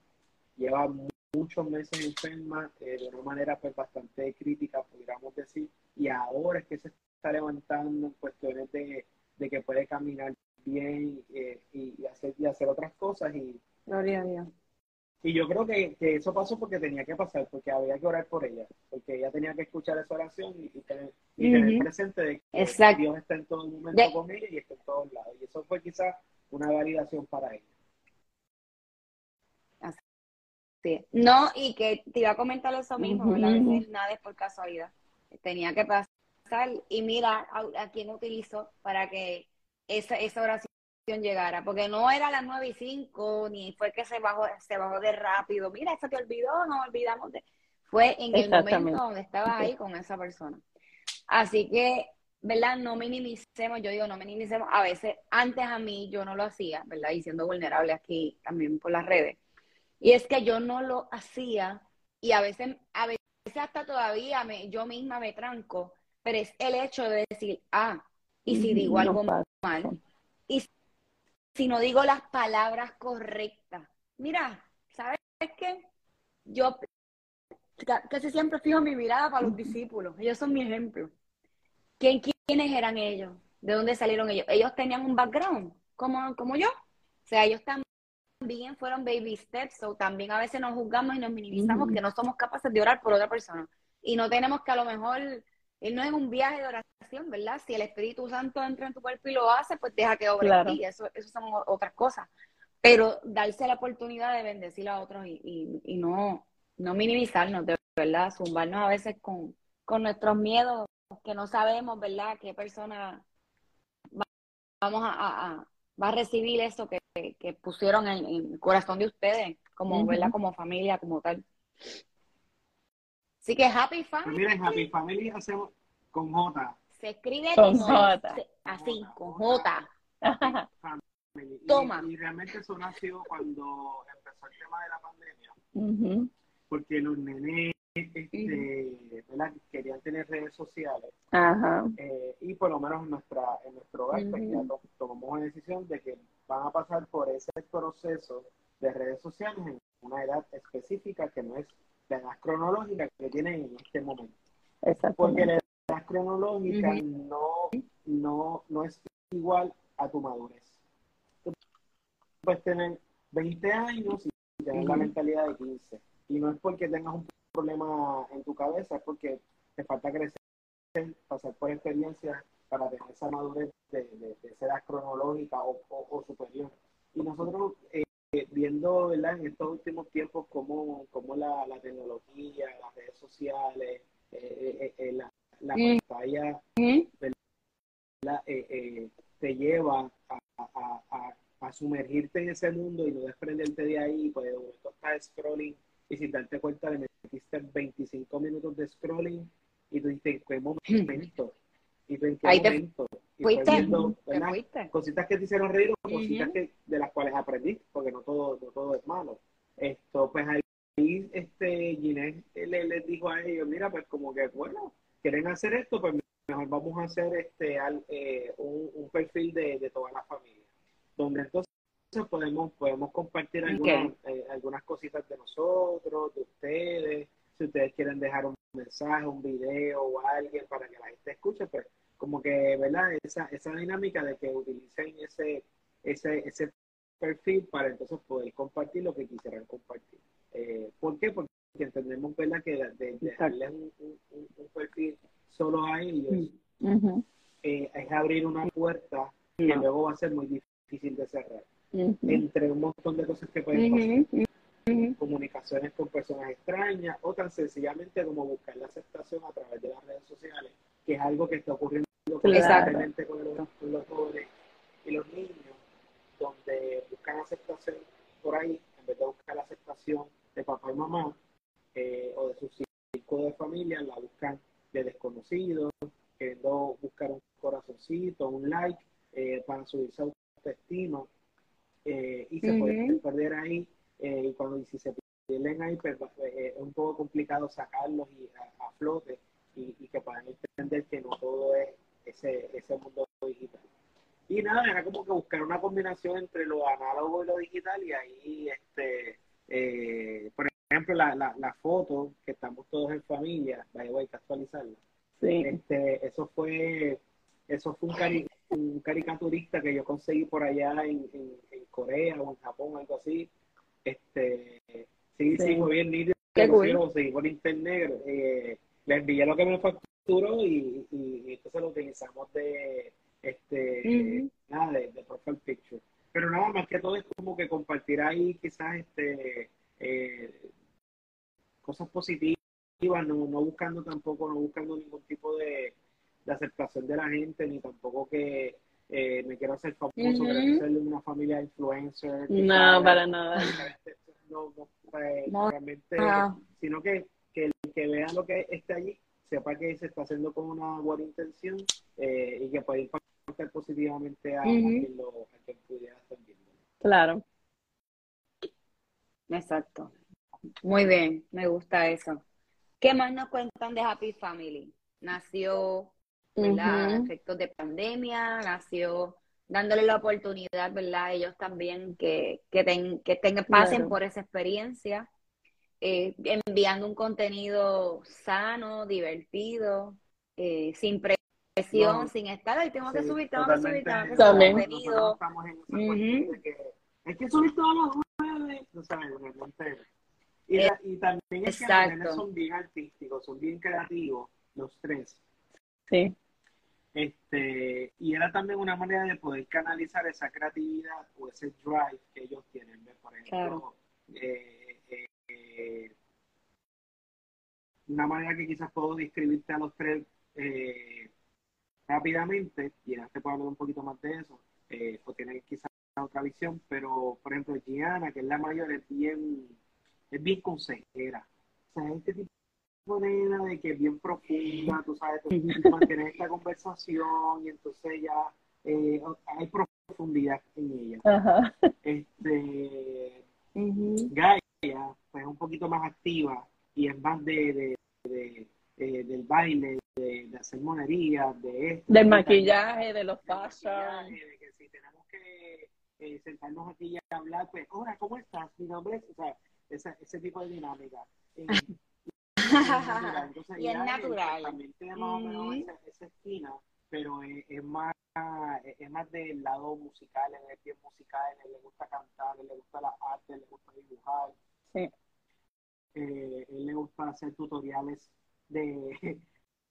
lleva muchos meses enferma eh, de una manera pues bastante crítica, podríamos decir, y ahora es que se está levantando en cuestiones de, que puede caminar bien eh, y, hacer, y hacer otras cosas. Y, Gloria a Dios. Y yo creo que, eso pasó porque tenía que pasar, porque había que orar por ella, porque ella tenía que escuchar esa oración y, tener, presente de que Dios está en todo momento con ella y está en todos lados. Y eso fue quizás una validación para ella. No, y que te iba a comentar eso mismo, A veces nada es por casualidad. Tenía que pasar. Y mira a, quién utilizo para que esa, esa oración llegara, porque no era a las nueve y cinco, ni fue que se bajó, se bajó de rápido. Mira, eso te olvidó, no olvidamos de. Fue en el momento donde estaba ahí con esa persona. Así que, ¿verdad? No minimicemos, yo digo, no minimicemos. A veces, antes a mí yo no lo hacía, ¿verdad? Y siendo vulnerable aquí también por las redes y es que yo no lo hacía y a veces, a veces hasta todavía me, yo misma me tranco, pero es el hecho de decir, ah, y si digo algo mal, y si no digo las palabras correctas. Mira, ¿sabes qué? Yo casi siempre fijo mi mirada para los discípulos, ellos son mi ejemplo. ¿Quién, ¿Quiénes eran ellos? ¿De dónde salieron ellos? Ellos tenían un background, como, como yo. O sea, ellos también fueron baby steps, o también a veces nos juzgamos y nos minimizamos que no somos capaces de orar por otra persona. Y no tenemos que a lo mejor, él no es un viaje de oración, ¿verdad? Si el Espíritu Santo entra en tu cuerpo y lo hace, pues deja que obre en ti, eso, eso son otras cosas. Pero darse la oportunidad de bendecir a otros y, y, no, no minimizarnos, de verdad, zumbarnos a veces con, con nuestros miedos, que no sabemos, ¿verdad?, qué persona vamos a, va a recibir eso que, pusieron en, el corazón de ustedes, como, ¿verdad? como familia, como tal. Así que Happy pues Family. miren, Happy Family hacemos con J. Se escribe con J. Así, con J. Toma. Y, realmente eso nació cuando empezó el tema de la pandemia. Porque los nenes este, querían tener redes sociales. Eh, y por lo menos en, nuestra, en nuestro hogar pues, tomamos una decisión de que van a pasar por ese proceso de redes sociales en una edad específica que no es la edad cronológica que tienen en este momento. Porque la edad cronológica no, no, no es igual a tu madurez. Tú puedes tener 20 años y tener la mentalidad de 15. Y no es porque tengas un problema en tu cabeza, es porque te falta crecer, pasar por experiencias para tener esa madurez de, de, ser cronológica o, o, superior. Y nosotros, eh, viendo ¿verdad? en estos últimos tiempos cómo, cómo la, la, tecnología, las redes sociales, eh, eh, la, la pantalla te lleva a, a, a, a, sumergirte en ese mundo y no desprenderte de ahí, pues de momento estás scrolling y sin darte cuenta le metiste 25 minutos de scrolling y tú dices, ¿en qué momento? Y tú en qué momento? y cositas que te hicieron reír o cositas que, de las cuales aprendí, porque no todo, no todo es malo. Esto, pues ahí este Ginés le, les dijo a ellos, mira, pues como que, bueno, quieren hacer esto, pues mejor vamos a hacer este eh, un, un, perfil de, de toda la familia, donde entonces podemos, podemos compartir algunas, eh, algunas cositas de nosotros, de ustedes. Si ustedes quieren dejar un mensaje, un video o alguien para que la gente escuche, pues como que, ¿verdad? Esa, esa dinámica de que utilicen ese, ese, ese perfil para entonces poder compartir lo que quisieran compartir. Eh, ¿Por qué? Porque entendemos, ¿verdad? Que de, dejarles un, un, perfil solo a ellos mm, eh, es abrir una puerta que luego va a ser muy difícil de cerrar entre un montón de cosas que pueden pasar. Comunicaciones con personas extrañas o tan sencillamente como buscar la aceptación a través de las redes sociales, que es algo que está ocurriendo constantemente con, los, jóvenes y los niños, donde buscan aceptación por ahí en vez de buscar la aceptación de papá y mamá eh, o de su círculo de familia, la buscan de desconocidos, queriendo buscar un corazoncito, un like eh, para subirse a autoestima eh, y se puede perder ahí. Eh, y cuando si se pierden ahí, pues, eh, es un poco complicado sacarlos y a, flote y, que puedan entender que no todo es ese, ese mundo digital. Y nada, era como que buscar una combinación entre lo análogo y lo digital y ahí, este, por ejemplo, la, la, la, foto que estamos todos en familia, vaya, voy a actualizarla. Este, eso fue, eso fue un, cari un caricaturista que yo conseguí por allá en, en, Corea o en Japón, algo así. Este, sí, sí, muy bien nítido. Qué cool. seguí por internet. Eh, le envié lo que me facturó y, y, entonces lo utilizamos de, este, nada, de, de, profile picture. Pero nada más que todo es como que compartir ahí quizás este, eh, cosas positivas, no, no buscando tampoco, no buscando ningún tipo de, de aceptación de la gente, ni tampoco que eh, me quiero hacer famoso, uh ser de una familia influencer. No, para nada. No, pues, realmente, sino que, que el que vea lo que esté allí, sepa que se está haciendo con una buena intención eh, y que puede impactar positivamente a, quien, lo, a quien pudiera estar viendo. Claro. Exacto. Muy bien, me gusta eso. ¿Qué más nos cuentan de Happy Family? Nació ¿verdad? Efectos de pandemia, nació dándole la oportunidad, ¿verdad? Ellos también que, que, que tengan, pasen por esa experiencia, eh, enviando un contenido sano, divertido, eh, sin presión, sin estar ahí, tengo que subir, tengo que subir, tengo que subir contenido. Estamos en esa uh que hay que subir todos los nene, tú sabes, realmente. Y, Eh, la- y también es que los exacto. son bien artísticos, son bien creativos, los tres. Sí. Este, y era también una manera de poder canalizar esa creatividad o ese drive que ellos tienen. ¿ves? Por ejemplo, Claro. eh, eh, eh, una manera que quizás puedo describirte a los tres eh, rápidamente, y ya te puedo hablar un poquito más de eso, o tienen quizás otra visión, pero por ejemplo, Gianna, que es la mayor, es bien, es bien consejera. O sea, este tipo de nena de que es bien profunda, tú sabes, tú mantienes esta conversación y entonces ya eh, hay profundidad en ella. Ajá. Este. Gaia, pues es un poquito más activa y es más de, de, de- eh, del baile, de, hacer monerías, de esto. Del de maquillaje, de los maquillaje, de que si tenemos que eh, sentarnos aquí y hablar, pues, hola, ¿cómo estás? Mi nombre es, o sea, esa- ese tipo de dinámica. Eh, entonces, Y es natural. También o menos Ujú. esa, esa esquina, pero es, es más es más del lado musical, él es bien musical, él le gusta cantar, él le gusta la arte, él le gusta dibujar, Sí. eh, él le gusta hacer tutoriales de,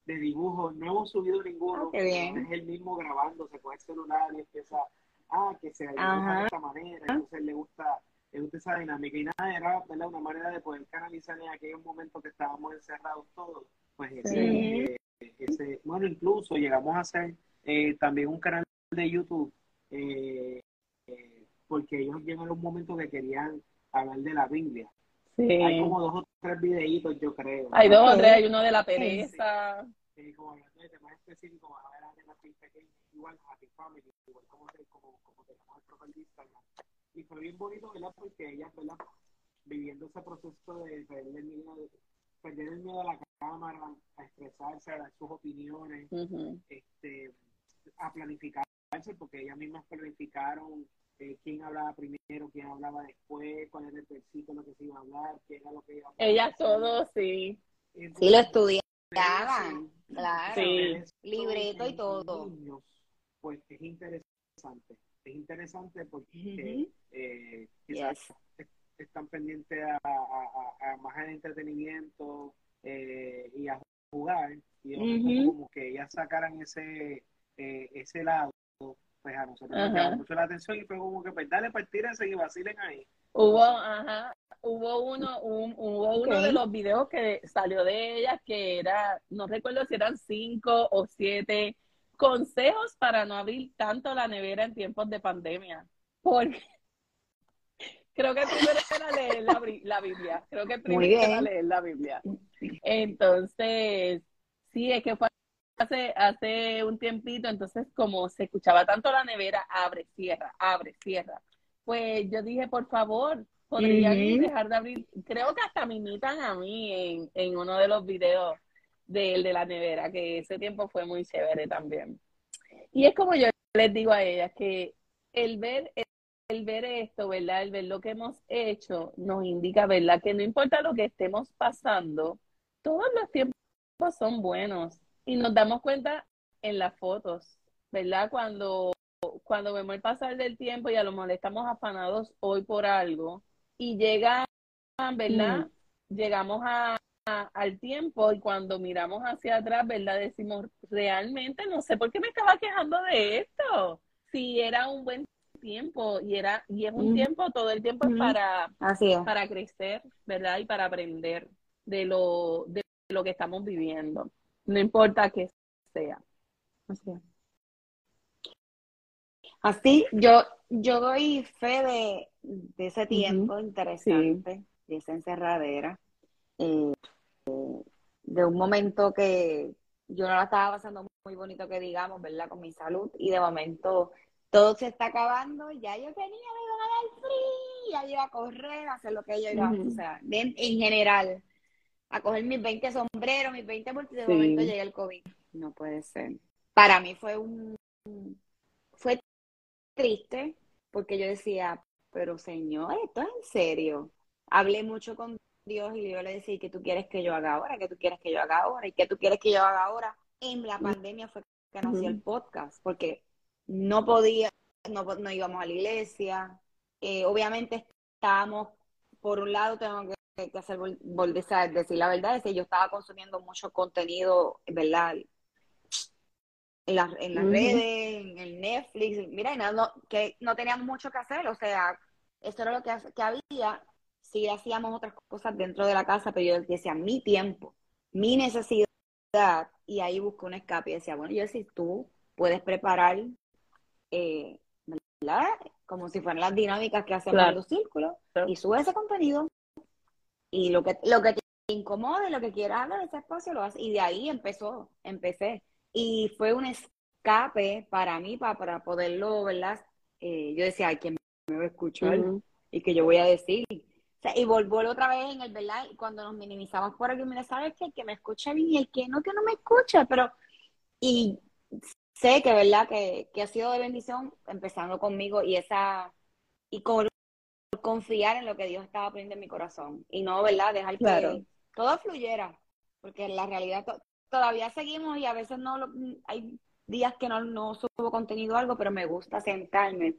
de dibujo. No hemos subido ninguno, Ah, qué bien. es él mismo grabando, se coge el celular y empieza, ah, que se de esta manera, entonces le gusta, le gusta esa dinámica y nada, era ¿verdad? una manera de poder canalizar en aquellos momentos que estábamos encerrados todos, pues ese, Sí. eh, ese bueno, incluso llegamos a hacer eh, también un canal de YouTube, eh, eh, porque ellos llegaron a un momento que querían hablar de la Biblia. Hay como dos o tres videitos, yo creo. Hay dos o tres, hay uno de la pereza. Como hablando de temas específicos, van a ver a igual Happy Family, igual como, te- como, como tenemos el profile de Instagram. Y fue bien bonito, ¿verdad? Porque ellas, ¿verdad? Viviendo ese proceso de perder el miedo, de- perder el miedo a la cámara, a expresarse, a dar sus opiniones, este, a planificarse, porque ellas mismas planificaron eh, quién hablaba primero, quién hablaba después, cuál era el versículo que se iba a hablar, qué era lo que iba a hablar. Ellas todos, sí. Sí, lo Entonces, estudiaban, claro. Sí. Libreto y todo. niños, pues es interesante. Es interesante porque eh, quizás Yes. están pendientes a, a- a- a más al entretenimiento eh, y a jugar. Y como que ellas sacaran ese, eh, ese lado, pues a nosotros nos llamó mucho la atención y fue como que pues dale, pues tírense y vacilen ahí. Hubo, ajá, hubo uno, un- hubo uno de los videos que salió de ellas que era, no recuerdo si eran cinco o siete consejos para no abrir tanto la nevera en tiempos de pandemia. Porque creo que primero era leer la, Biblia. Creo que primero era leer la Biblia. Entonces, sí, es que fue hace, hace un tiempito, entonces como se escuchaba tanto la nevera, abre, cierra, abre, cierra. Pues yo dije, por favor, podrían Ujú. dejar de abrir. Creo que hasta me imitan a mí en, en uno de los videos del de la nevera, que ese tiempo fue muy chévere también. Y es como yo les digo a ellas, que el ver, el ver esto, ¿verdad? El ver lo que hemos hecho nos indica, ¿verdad? Que no importa lo que estemos pasando, todos los tiempos son buenos y nos damos cuenta en las fotos, ¿verdad? Cuando, cuando vemos el pasar del tiempo y a lo mejor estamos afanados hoy por algo y llega, ¿verdad? Llegamos a, a- al tiempo y cuando miramos hacia atrás, ¿verdad? Decimos, realmente no sé por qué me estaba quejando de esto. Si era un buen tiempo y era y es un tiempo, todo el tiempo es para Así es. para crecer, ¿verdad? Y para aprender de lo, de lo que estamos viviendo. No importa qué sea. Así es. Así, yo, yo doy fe de, de ese tiempo interesante, de esa encerradera, eh, de un momento que yo no la estaba pasando muy bonito que digamos, ¿verdad? Con mi salud, y de momento todo se está acabando, ya yo tenía, me iban a dar free, ya iba a correr, a hacer lo que yo iba, Ujú. o sea, de- en general, a coger mis 20 sombreros, mis 20 bultos, y de Sí. momento llega el COVID. No puede ser. Para mí fue un, fue triste, porque yo decía, pero señor, esto es en serio. Hablé mucho con Dios y yo le decía, ¿qué tú quieres que yo haga ahora? ¿Qué tú quieres que yo haga ahora? ¿Y qué tú quieres que yo haga ahora? En la pandemia fue que nació el podcast, porque no podía, no, no íbamos a la iglesia. Eh, obviamente estábamos, por un lado, tengo que, que hacer, decir la verdad, es que yo estaba consumiendo mucho contenido, ¿verdad? En, las en las redes, en el Netflix, mira, y no, que no teníamos mucho que hacer, o sea, eso era lo que, que había, sí hacíamos otras cosas dentro de la casa, pero yo decía, mi tiempo, mi necesidad, y ahí busco un escape y decía, bueno, yo si tú puedes preparar, eh, ¿verdad? Como si fueran las dinámicas que hacemos en los círculos, y sube ese contenido, y lo que, lo que te incomode, lo que quieras hablar de ese espacio, lo haces, y de ahí empezó, empecé, y fue un escape para mí, para, para poderlo, ¿verdad? Eh, yo decía, ¿quién me va a escuchar? Y que yo voy a decir, y volvió otra vez en el, ¿verdad? Cuando nos minimizamos por alguien, mira, ¿sabes qué? El que me escucha bien y el que no, que no me escucha, pero, y sé que, ¿verdad? Que, que ha sido de bendición empezando conmigo y esa, y con, confiar en lo que Dios estaba poniendo en mi corazón y no, ¿verdad? Dejar que todo fluyera, porque en la realidad todavía seguimos y a veces no, hay días que no, no subo contenido o algo, pero me gusta sentarme,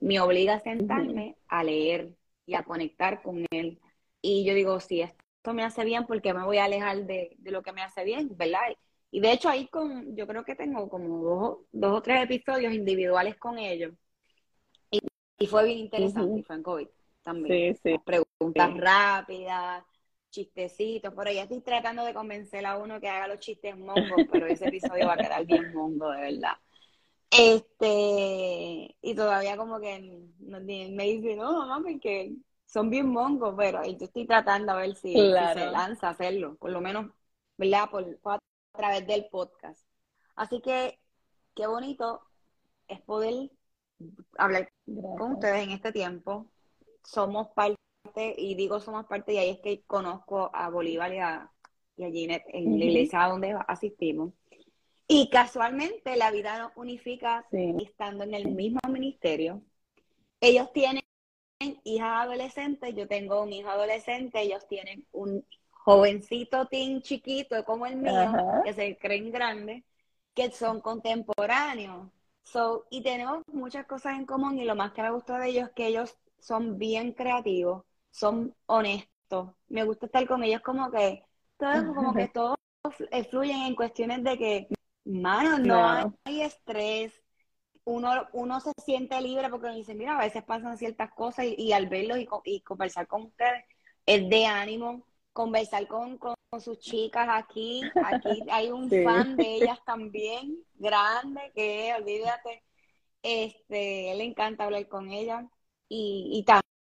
me obliga a sentarme a leer y a conectar con él. Y yo digo, si esto me hace bien, porque me voy a alejar de, lo que me hace bien? ¿Verdad? Y de hecho ahí con, yo creo que tengo como dos, dos o tres episodios individuales con ellos. Y, fue bien interesante, fue en COVID también. Sí, sí. Preguntas rápidas, chistecitos, por ahí estoy tratando de convencer a uno que haga los chistes mongos, pero ese episodio va a quedar bien mongo, de verdad. Este, y todavía como que me dice, no, mamá, porque son bien mongos, pero yo estoy tratando a ver si, se lanza a hacerlo, por lo menos, ¿verdad? Por, a través del podcast. Así que qué bonito es poder hablar con ustedes en este tiempo. Somos parte, y digo somos parte, y ahí es que conozco a Bolívar y a, y a Ginette en la iglesia donde asistimos. Y casualmente la vida nos unifica estando en el mismo ministerio. Ellos tienen hijas adolescentes, yo tengo un hijo adolescente, ellos tienen un jovencito teen chiquito como el mío, que se creen grandes, que son contemporáneos. So, y tenemos muchas cosas en común y lo más que me gusta de ellos es que ellos son bien creativos, son honestos. Me gusta estar con ellos como que todo, como que todos fluyen en cuestiones de que Mano, no, hay estrés. Uno, uno se siente libre porque dice, mira, a veces pasan ciertas cosas y, al verlos y, conversar con ustedes es de ánimo. Conversar con, sus chicas aquí. Aquí hay un fan de ellas también, grande, que olvídate. Este, le encanta hablar con ella. Y, y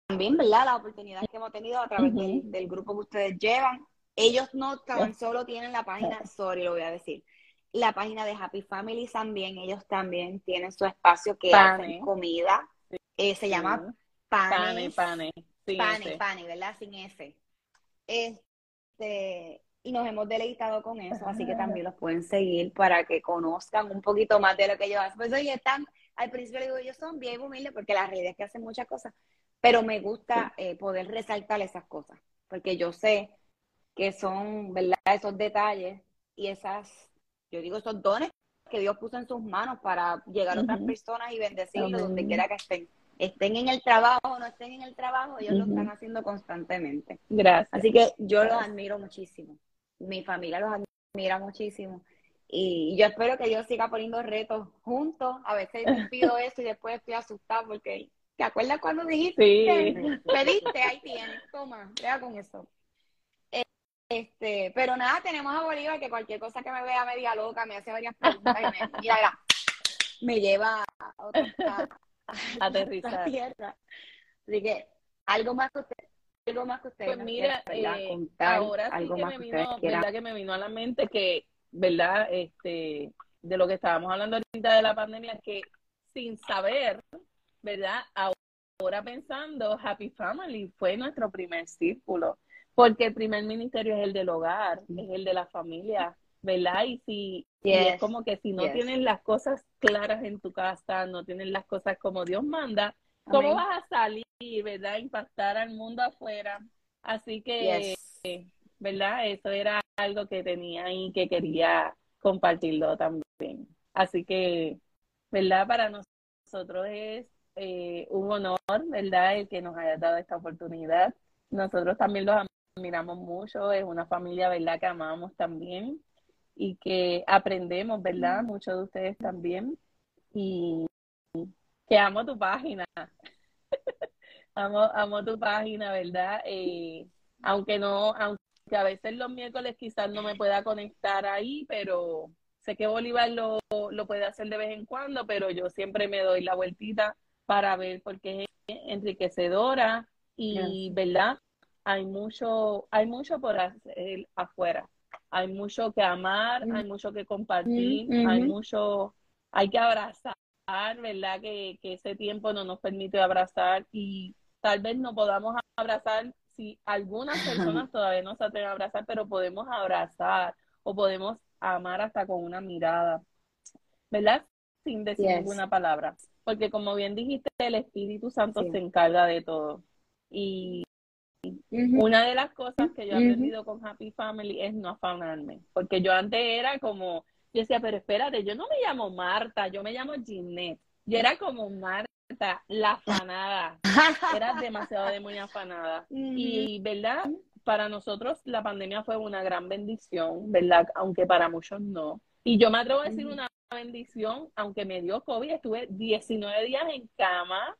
también, ¿verdad? La oportunidad que hemos tenido a través del, del, grupo que ustedes llevan. Ellos no tan solo tienen la página, sorry, lo voy a decir la página de Happy Family también, ellos también tienen su espacio que hacen comida. Eh, se llama Pane, Pane, Pane, Pane, ¿verdad? Sin F. Este, y nos hemos deleitado con eso, así que también los pueden seguir para que conozcan un poquito más de lo que ellos hacen. Pues oye, están, al principio digo, ellos son bien humildes porque la realidad es que hacen muchas cosas, pero me gusta eh, poder resaltar esas cosas, porque yo sé que son, ¿verdad? Esos detalles y esas yo digo, esos dones que Dios puso en sus manos para llegar a otras personas y bendecirlos donde quiera que estén. Estén en el trabajo o no estén en el trabajo, ellos lo están haciendo constantemente. Gracias. Así que yo los admiro muchísimo. Mi familia los admira muchísimo. Y yo espero que Dios siga poniendo retos juntos. A veces pido eso y después estoy asustada porque ¿te acuerdas cuando dijiste? Sí. Pediste, ahí tienes, toma, vea con eso. Este, pero nada, tenemos a Bolívar que cualquier cosa que me vea media loca me hace varias preguntas y me, mira, me lleva a, otra, aterrizar. tierra. Así que algo más que usted, algo más que usted. Pues mira, eh, ahora sí que, me vino, verdad que me vino a la mente que, verdad, este, de lo que estábamos hablando ahorita de la pandemia, que sin saber, verdad, ahora pensando, Happy Family fue nuestro primer círculo porque el primer ministerio es el del hogar, es el de la familia, ¿verdad? Y si es como que si no tienes las cosas claras en tu casa, no tienes las cosas como Dios manda, ¿cómo vas a salir, verdad? Impactar al mundo afuera. Así que, ¿verdad? Eso era algo que tenía y que quería compartirlo también. Así que, ¿verdad? Para nosotros es eh, un honor, ¿verdad? El que nos haya dado esta oportunidad. Nosotros también los admiramos mucho, es una familia, ¿verdad? Que amamos también y que aprendemos, ¿verdad? Muchos de ustedes también. Y que amo tu página. amo, amo tu página, ¿verdad? Eh, aunque no, aunque a veces los miércoles quizás no me pueda conectar ahí, pero sé que Bolívar lo, lo puede hacer de vez en cuando, pero yo siempre me doy la vueltita para ver porque es enriquecedora y, ¿verdad? Hay mucho, hay mucho por hacer afuera. Hay mucho que amar, hay mucho que compartir, hay mucho, hay que abrazar, ¿verdad? Que, que ese tiempo no nos permite abrazar y tal vez no podamos abrazar si algunas personas todavía no se atreven a abrazar, pero podemos abrazar o podemos amar hasta con una mirada, ¿verdad? Sin decir ninguna palabra. Porque como bien dijiste, el Espíritu Santo se encarga de todo. Y una de las cosas que yo he aprendido con Happy Family es no afanarme. Porque yo antes era como, yo decía, pero espérate, yo no me llamo Marta, yo me llamo Ginette. Yo era como Marta la afanada. Era demasiado de muy afanada. Y, ¿verdad? Para nosotros la pandemia fue una gran bendición, ¿verdad? Aunque para muchos no. Y yo me atrevo a decir una bendición, aunque me dio COVID, estuve 19 días en cama.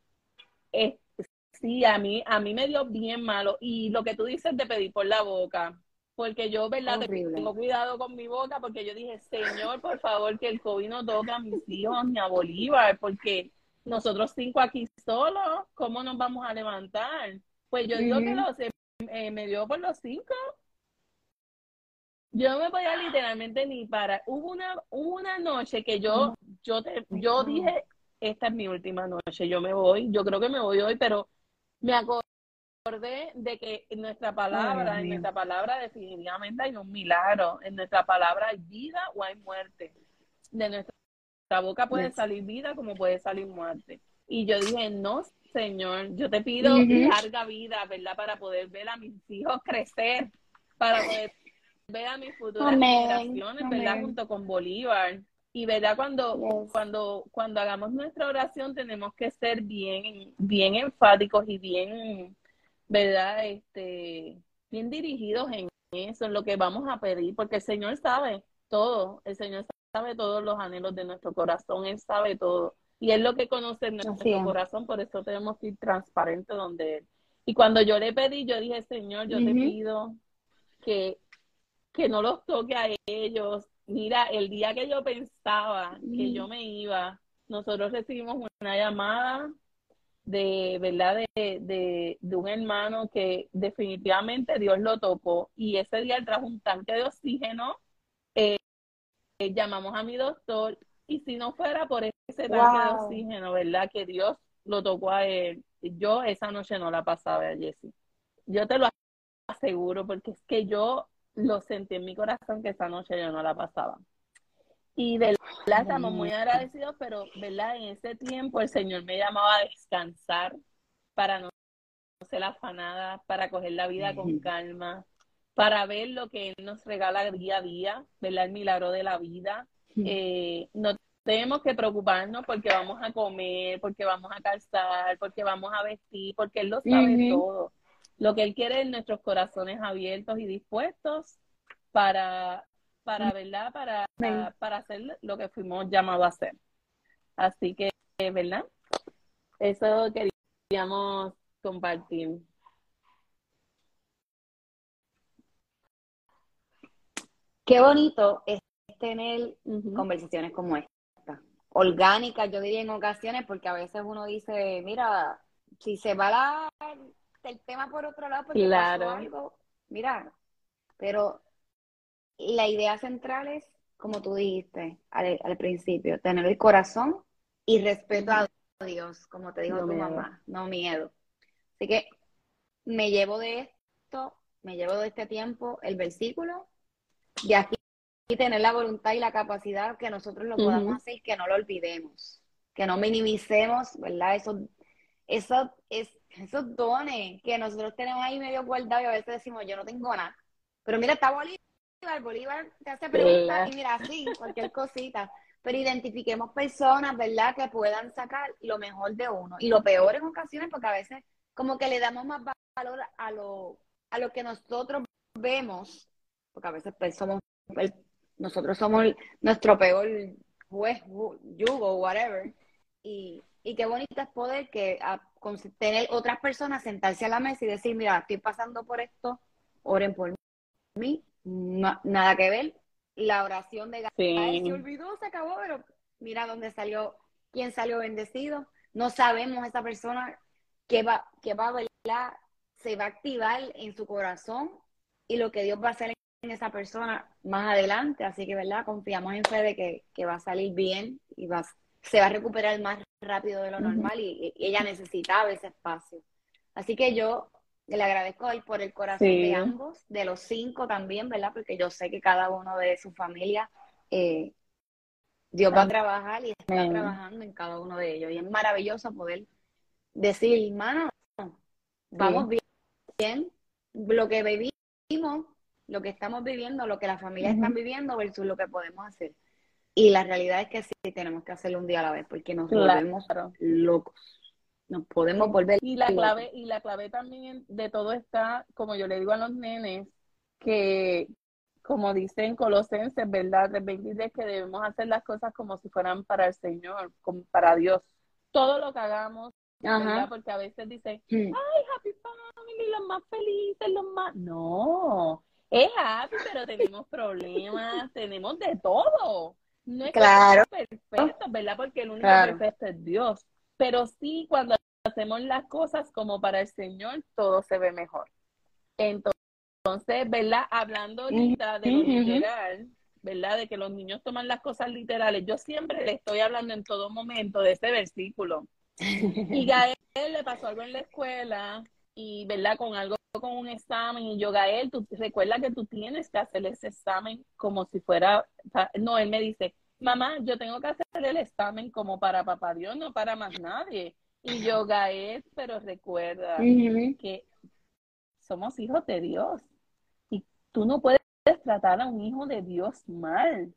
Sí, a mí, a mí me dio bien malo. Y lo que tú dices de pedir por la boca, porque yo, ¿verdad? Tengo cuidado con mi boca, porque yo dije, Señor, por favor, que el COVID no toque a mis hijos ni a Bolívar, porque nosotros cinco aquí solos, ¿cómo nos vamos a levantar? Pues yo digo que los, eh, me dio por los cinco. Yo no me podía literalmente ni para. Hubo una, una noche que yo, yo, te, yo dije, esta es mi última noche, yo me voy, yo creo que me voy hoy, pero me acordé de que en nuestra palabra, en nuestra palabra definitivamente hay un milagro, en nuestra palabra hay vida o hay muerte. De nuestra boca puede salir vida como puede salir muerte. Y yo dije, no, Señor, yo te pido larga vida, ¿verdad? Para poder ver a mis hijos crecer, para poder ver a mis futuras generaciones, ¿verdad? Junto con Bolívar. Y verdad, cuando, cuando, cuando hagamos nuestra oración tenemos que ser bien, bien enfáticos y bien, ¿verdad? Este, bien dirigidos en eso, en lo que vamos a pedir, porque el Señor sabe todo, el Señor sabe todos los anhelos de nuestro corazón, Él sabe todo. Y Él lo que conoce nuestro corazón, por eso tenemos que ir transparentes donde Él. Y cuando yo le pedí, yo dije, Señor, yo te pido que, que no los toque a ellos. Mira, el día que yo pensaba que yo me iba, nosotros recibimos una llamada de verdad de, de, de, un hermano que definitivamente Dios lo tocó. Y ese día él trajo un tanque de oxígeno eh, eh, llamamos a mi doctor. Y si no fuera por ese tanque de oxígeno, ¿verdad? Que Dios lo tocó a él, yo esa noche no la pasaba a Jessie. Yo te lo aseguro porque es que yo lo sentí en mi corazón que esa noche yo no la pasaba. Y de verdad estamos muy agradecidos, pero ¿verdad? En ese tiempo el Señor me llamaba a descansar para no ser afanada, para coger la vida con calma, para ver lo que Él nos regala día a día, ¿verdad? El milagro de la vida. Eh, no tenemos que preocuparnos porque vamos a comer, porque vamos a calzar, porque vamos a vestir, porque Él lo sabe todo. Lo que Él quiere es nuestros corazones abiertos y dispuestos para, para ¿verdad? Para, para hacer lo que fuimos llamados a hacer. Así que, ¿verdad? Eso queríamos compartir. Qué bonito es tener conversaciones como esta, orgánicas, yo diría en ocasiones, porque a veces uno dice, mira, si se va la, el tema por otro lado, porque claro. algo, mira, pero la idea central es, como tú dijiste al, principio, tener el corazón y respeto a Dios, como te dijo tu mamá, no miedo. Así que me llevo de esto, me llevo de este tiempo el versículo de aquí tener la voluntad y la capacidad que nosotros lo podamos hacer y que no lo olvidemos, que no minimicemos, ¿verdad? Esos, esos, esos dones que nosotros tenemos ahí medio guardados y a veces decimos, yo no tengo nada. Pero mira, está Bolívar, Bolívar te hace preguntas y mira, así, cualquier cosita. pero identifiquemos personas, ¿verdad?, que puedan sacar lo mejor de uno. Y lo peor en ocasiones, porque a veces como que le damos más valor a lo, a lo que nosotros vemos, porque a veces pues, somos, nosotros somos nuestro peor juez, yugo, whatever. Y, y qué bonito es poder que a, tener otras personas sentarse a la mesa y decir, mira, estoy pasando por esto, oren por mí, nada que ver. La oración de Gabriel se olvidó, se acabó, pero mira dónde salió, quién salió bendecido. No sabemos esa persona que va, que va a bailar, se va a activar en su corazón y lo que Dios va a hacer en esa persona más adelante. Así que, ¿verdad? Confiamos en fe de que, que va a salir bien y va, se va a recuperar más rápido de lo normal y, ella necesitaba ese espacio. Así que yo le agradezco hoy por el corazón de ambos, de los cinco también, ¿verdad? Porque yo sé que cada uno de su familia, eh, Dios va a trabajar y está trabajando en cada uno de ellos. Y es maravilloso poder decir, hermano, vamos bien, lo que vivimos, lo que estamos viviendo, lo que las familias están viviendo versus lo que podemos hacer. Y la realidad es que sí tenemos que hacerlo un día a la vez, porque nos volvemos locos. Nos podemos volver y la clave y la clave también de todo está, como yo le digo a los nenes, que como dicen Colosenses, ¿verdad? De que debemos hacer las cosas como si fueran para el Señor, como para Dios. Todo lo que hagamos, ¿verdad? Porque a veces dicen, ay, happy family, los más felices, los más... No, es happy, pero tenemos problemas, tenemos de todo. No es claro. perfecto, ¿verdad? Porque el único perfecto es Dios. Pero sí, cuando hacemos las cosas como para el Señor, todo se ve mejor. Entonces, ¿verdad? Hablando ahorita de lo literal, ¿verdad? De que los niños toman las cosas literales. Yo siempre le estoy hablando en todo momento de ese versículo. Y a él le pasó algo en la escuela y, ¿verdad? Con algo, con un examen. Y yo, Gael, tú recuerda que tú tienes que hacer ese examen como si fuera, no, él me dice, mamá, yo tengo que hacer el examen como para papá Dios, no para más nadie. Y yo, Gael, pero recuerda que somos hijos de Dios. Y tú no puedes tratar a un hijo de Dios mal.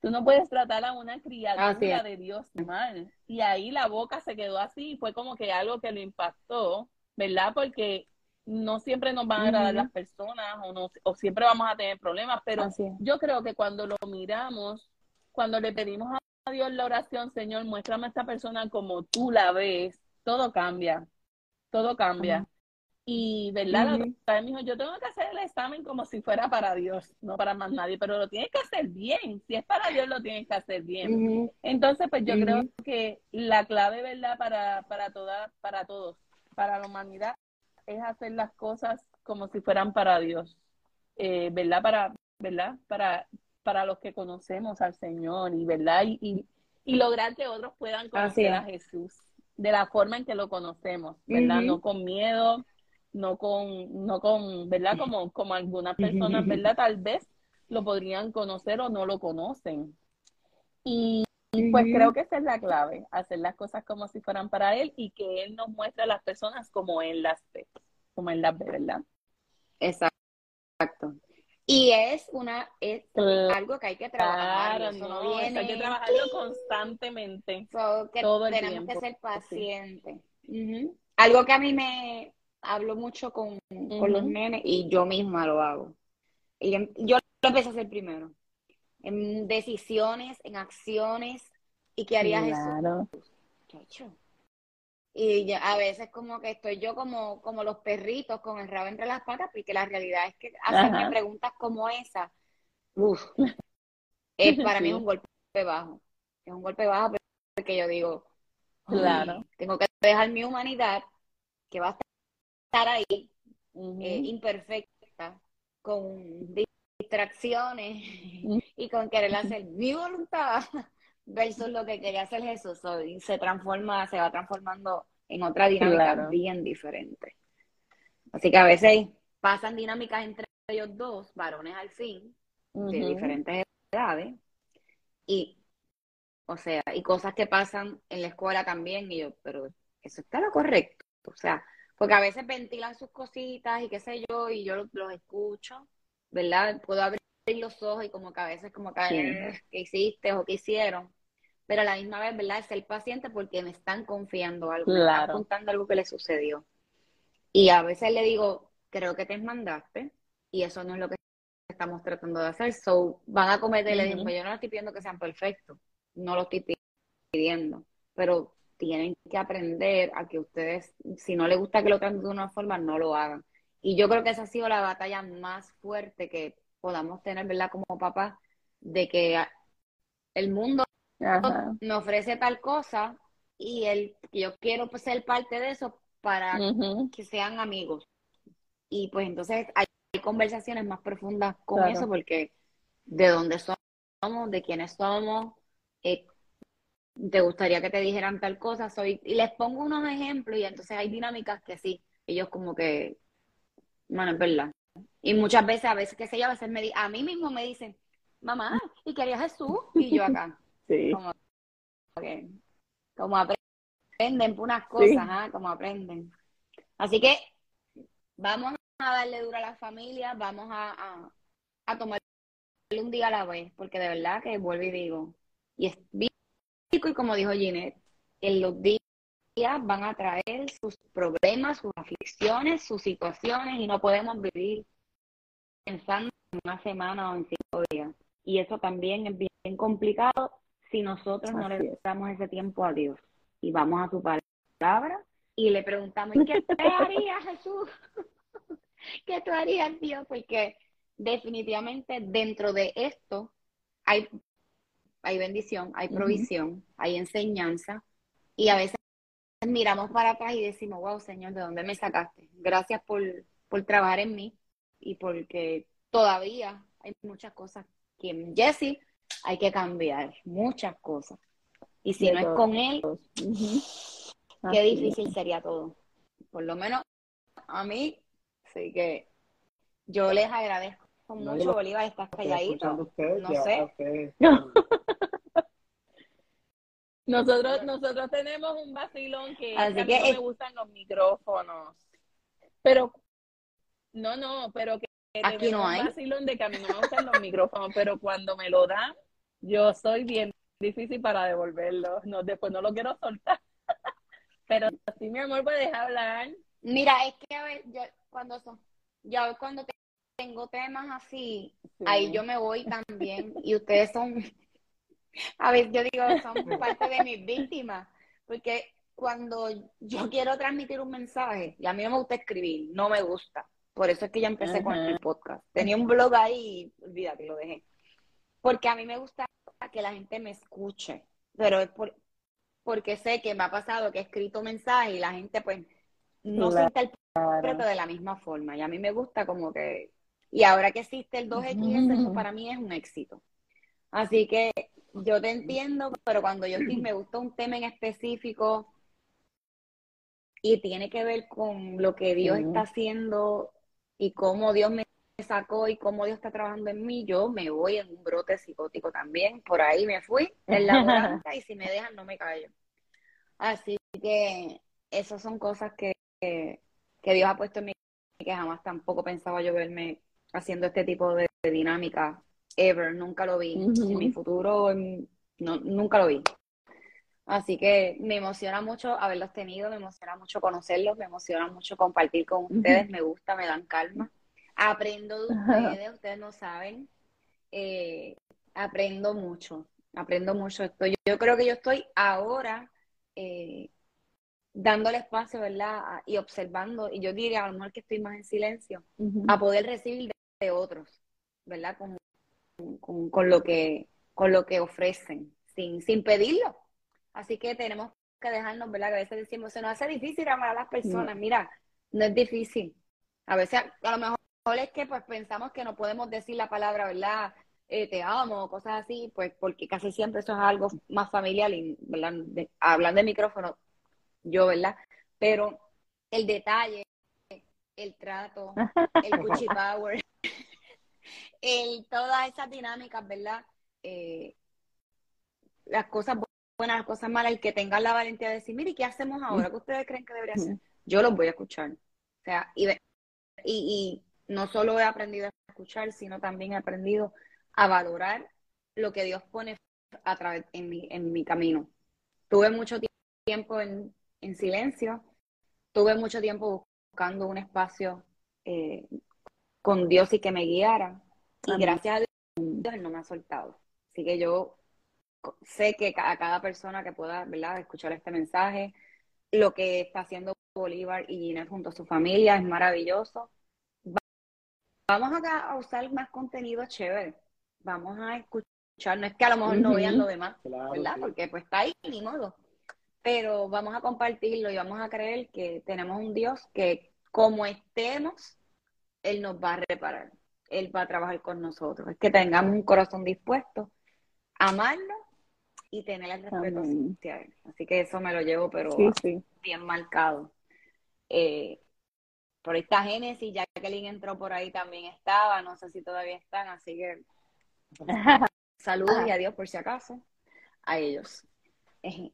Tú no puedes tratar a una criatura de Dios mal. Y ahí la boca se quedó así, fue como que algo que lo impactó ¿verdad? Porque no siempre nos van a agradar las personas o, no, o siempre vamos a tener problemas, pero yo creo que cuando lo miramos, cuando le pedimos a Dios la oración, Señor, muéstrame a esta persona como tú la ves, todo cambia, todo cambia. Y, ¿verdad? La me dijo, yo tengo que hacer el examen como si fuera para Dios, no para más nadie, pero lo tienes que hacer bien. Si es para Dios, lo tienes que hacer bien. Entonces, pues yo creo que la clave, ¿verdad? Para, para, toda, para todos para la humanidad es hacer las cosas como si fueran para Dios, eh, ¿verdad? Para, ¿verdad? Para, para los que conocemos al Señor y, ¿verdad? Y, y, lograr que otros puedan conocer a Jesús de la forma en que lo conocemos, ¿verdad? No con miedo, no con, no con, ¿verdad? Como, como algunas personas, ¿verdad? Tal vez lo podrían conocer o no lo conocen. Y, y pues creo que esa es la clave, hacer las cosas como si fueran para Él y que Él nos muestre a las personas como Él las ve, como Él las ve, ¿verdad? Exacto. Y es una es algo que hay que trabajar. no, hay que trabajarlo constantemente. todo el tenemos que ser pacientes. Algo que a mí me hablo mucho con, los nenes y yo misma lo hago. Y em, yo lo empecé a hacer primero en decisiones, en acciones. ¿Y qué haría claro. Jesús? Y a veces como que estoy yo como, como los perritos con el rabo entre las patas, porque la realidad es que hacerme preguntas como esa, es para mí un golpe bajo. Es un golpe bajo porque yo digo, claro. tengo que dejar mi humanidad, que va a estar ahí, eh, imperfecta, con distracciones y con querer hacer mi voluntad versus lo que quería hacer Jesús. Y se transforma, se va transformando en otra dinámica bien diferente. Así que a veces pasan dinámicas entre ellos dos, varones al fin, de diferentes edades, y o sea, y cosas que pasan en la escuela también, y yo, pero eso está lo correcto, o sea, porque a veces ventilan sus cositas y qué sé yo, y yo los, los escucho, ¿verdad? Puedo abrir los ojos y como que a veces como que, ¿qué hiciste o qué hicieron? Pero a la misma vez, ¿verdad? Es ser paciente porque me están confiando algo, me están contando algo que le sucedió. Y a veces le digo, creo que te mandaste y eso no es lo que estamos tratando de hacer. So, van a cometer, le digo, pues yo no estoy pidiendo que sean perfectos, no lo estoy pidiendo, pero tienen que aprender a que ustedes, si no les gusta que lo traten de una forma, no lo hagan. Y yo creo que esa ha sido la batalla más fuerte que podamos tener, ¿verdad? Como papá, de que el mundo me ofrece tal cosa y el, yo quiero pues, ser parte de eso para que sean amigos. Y pues entonces hay, conversaciones más profundas con eso porque de dónde somos, de quiénes somos, eh, te gustaría que te dijeran tal cosa, soy y les pongo unos ejemplos y entonces hay dinámicas que sí, ellos como que, bueno, es verdad. Y muchas veces, a veces, que sé yo, a veces me a mí mismo me dicen, mamá, ¿y quería Jesús? Y yo acá. Sí. Como, como aprenden por unas cosas, ¿ah? como aprenden. Así que vamos a darle duro a la familia, vamos a, a, a tomarle un día a la vez, porque de verdad que vuelvo y digo, y es y como dijo Ginette, en los días van a traer sus problemas, sus aflicciones, sus situaciones y no podemos vivir pensando en una semana o en cinco días. Y eso también es bien complicado si nosotros no le damos ese tiempo a Dios y vamos a su palabra y le preguntamos, ¿qué te haría Jesús? ¿Qué tú harías Dios? Porque definitivamente dentro de esto hay hay bendición, hay provisión, hay enseñanza y a veces miramos para atrás y decimos, wow, Señor, ¿de dónde me sacaste? Gracias por, por trabajar en mí y porque todavía hay muchas cosas que en Jesse hay que cambiar, muchas cosas. Y si no es con él, qué difícil sería todo. Por lo menos a mí, sí que yo les agradezco mucho, Bolívar, estás calladito. no sé. Nosotros, nosotros tenemos un vacilón que, a mí no me gustan los micrófonos. Pero, no, no, pero que aquí no hay. un vacilón de que a mí no me gustan los micrófonos, pero cuando me lo dan, yo soy bien difícil para devolverlo. No, después no lo quiero soltar. pero sí, mi amor, puedes hablar. Mira, es que a ver, yo cuando son, yo cuando tengo temas así, ahí yo me voy también y ustedes son a ver, yo digo, son parte de mis víctimas, porque cuando yo quiero transmitir un mensaje, y a mí no me gusta escribir, no me gusta, por eso es que ya empecé con el podcast. Tenía un blog ahí, olvídate, lo dejé. Porque a mí me gusta que la gente me escuche, pero es por, porque sé que me ha pasado que he escrito mensajes y la gente pues no se interpreta de la misma forma. Y a mí me gusta como que, y ahora que existe el 2X, eso para mí es un éxito. Así que yo te entiendo, pero cuando yo sí me gusta un tema en específico y tiene que ver con lo que Dios está haciendo y cómo Dios me sacó y cómo Dios está trabajando en mí, yo me voy en un brote psicótico también. Por ahí me fui en la mudanza y si me dejan no me callo. Así que esas son cosas que, que, Dios ha puesto en mí que jamás tampoco pensaba yo verme haciendo este tipo de dinámica ever, nunca lo vi. En mi futuro, no, nunca lo vi. Así que me emociona mucho haberlos tenido, me emociona mucho conocerlos, me emociona mucho compartir con ustedes, me gusta, me dan calma. Aprendo de ustedes, ustedes no saben. Eh, aprendo mucho, aprendo mucho. Estoy, yo creo que yo estoy ahora eh, dándole espacio, ¿verdad? Y observando, y yo diría a lo mejor que estoy más en silencio, a poder recibir de, otros, ¿verdad? Con, lo que, con lo que ofrecen, sin, sin pedirlo. Así que tenemos que dejarnos, ¿verdad? Que a veces decimos, se nos hace difícil amar a las personas. Mira, no es difícil. A veces, a lo mejor es que pues pensamos que no podemos decir la palabra, ¿verdad? Eh, te amo, cosas así, pues porque casi siempre eso es algo más familiar, ¿verdad? hablando de micrófono, yo, ¿verdad? Pero el detalle, el trato, el cuchi power, el, todas esas dinámicas, ¿verdad? Eh, las cosas buenas, las cosas malas, el que tengan la valentía de decir, mire, ¿qué hacemos ahora? ¿Qué ustedes creen que debería hacer? Yo los voy a escuchar. O sea, y, y, no solo he aprendido a escuchar, sino también he aprendido a valorar lo que Dios pone a través en mi, en mi camino. Tuve mucho tiempo en, en silencio, tuve mucho tiempo buscando un espacio eh, con Dios y que me guiara. Y gracias a Dios, Él no me ha soltado. Así que yo sé que a cada persona que pueda ¿verdad? escuchar este mensaje, lo que está haciendo Bolívar y Ginette junto a su familia es maravilloso. Vamos acá a usar más contenido chévere. Vamos a escuchar. No es que a lo mejor no vean lo demás, ¿verdad? Porque pues está ahí, ni modo. Pero vamos a compartirlo y vamos a creer que tenemos un Dios que como estemos, Él nos va a reparar. Él va a trabajar con nosotros. Es que tengamos un corazón dispuesto a amarlo y tener el respeto hacia Él. Así que eso me lo llevo, pero bien marcado. Eh, por ahí está Génesis, Jacqueline entró por ahí también estaba, no sé si todavía están, así que saludos y adiós por si acaso a ellos.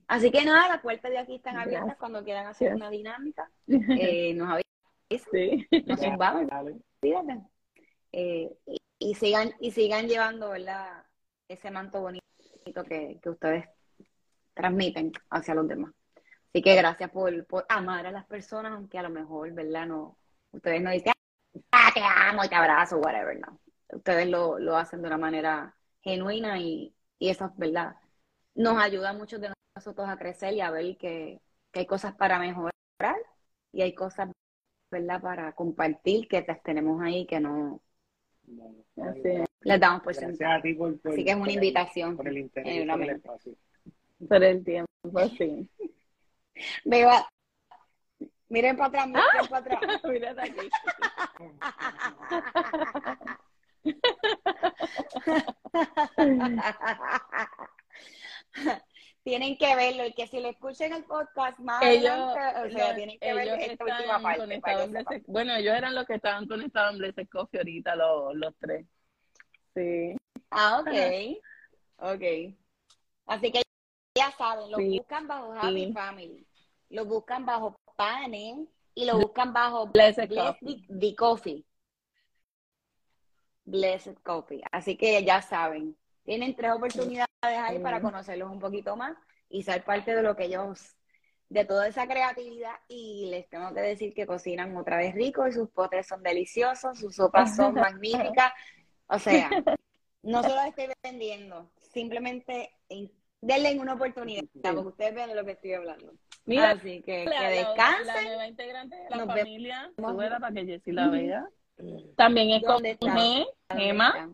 Así que nada, las puertas de aquí están abiertas cuando quieran hacer una dinámica. Eh, nos avisan, sí. nos zumbamos, eh, y, sigan, y sigan llevando, ¿verdad? Ese manto bonito que, que ustedes transmiten hacia los demás. Así que gracias por, por, amar a las personas, aunque a lo mejor, ¿verdad? No, ustedes no dicen, ah, te amo y te abrazo, whatever, no. Ustedes lo, lo hacen de una manera genuina y, y eso, ¿verdad? Nos ayuda mucho de nosotros a crecer y a ver que, que hay cosas para mejorar y hay cosas, ¿verdad? Para compartir que las tenemos ahí que no... Les damos por sentado. Así que es una invitación. Por el interés, por el espacio. Por el tiempo, sí. Veo Miren para atrás, miren ¡Ah! para atrás. Miren aquí. tienen que verlo y que si lo escuchen el podcast más ellos, o sea, tienen que ver esta última parte. bueno, ellos eran los que estaban conectados en Blessed Coffee ahorita, los, los tres. Sí. Ah, ok. ok. Así que ya saben, lo buscan bajo Happy Family lo buscan bajo Pane y lo buscan bajo Blessed, Coffee. Blessed Coffee. Así que ya saben, tienen tres oportunidades ahí para conocerlos un poquito más y ser parte de lo que ellos, de toda esa creatividad. Y les tengo que decir que cocinan otra vez rico y sus potes son deliciosos, sus sopas son magníficas. O sea, no se los estoy vendiendo, simplemente denle una oportunidad, porque ustedes vean de lo que estoy hablando. Mira, Así que, que descansen. La, nueva integrante de la familia, para que Jessy la vea. También es con G, Gema.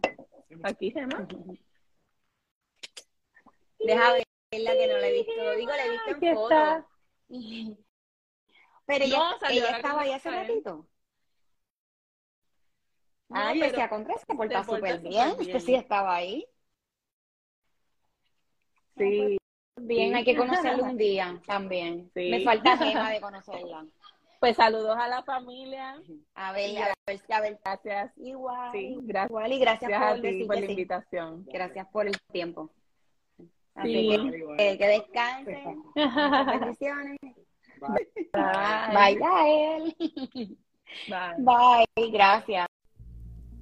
Aquí, Gema. Deja verla que no la he visto. Digo, la he visto en foto. Pero ella, ella estaba ahí hace ratito. Ah, yo decía, contra se porta súper bien. Usted sí estaba ahí. Sí. Bien, hay que conocerla un día también. Me falta tema de conocerla. Pues saludos a la familia. A ver, a ver, a ver. Gracias. Igual. Sí, gracias. Igual y gracias, por, por la invitación. Gracias por el tiempo. Así que, que descansen. Bendiciones. Bye. Bye. Bye, Bye. Bye. Gracias.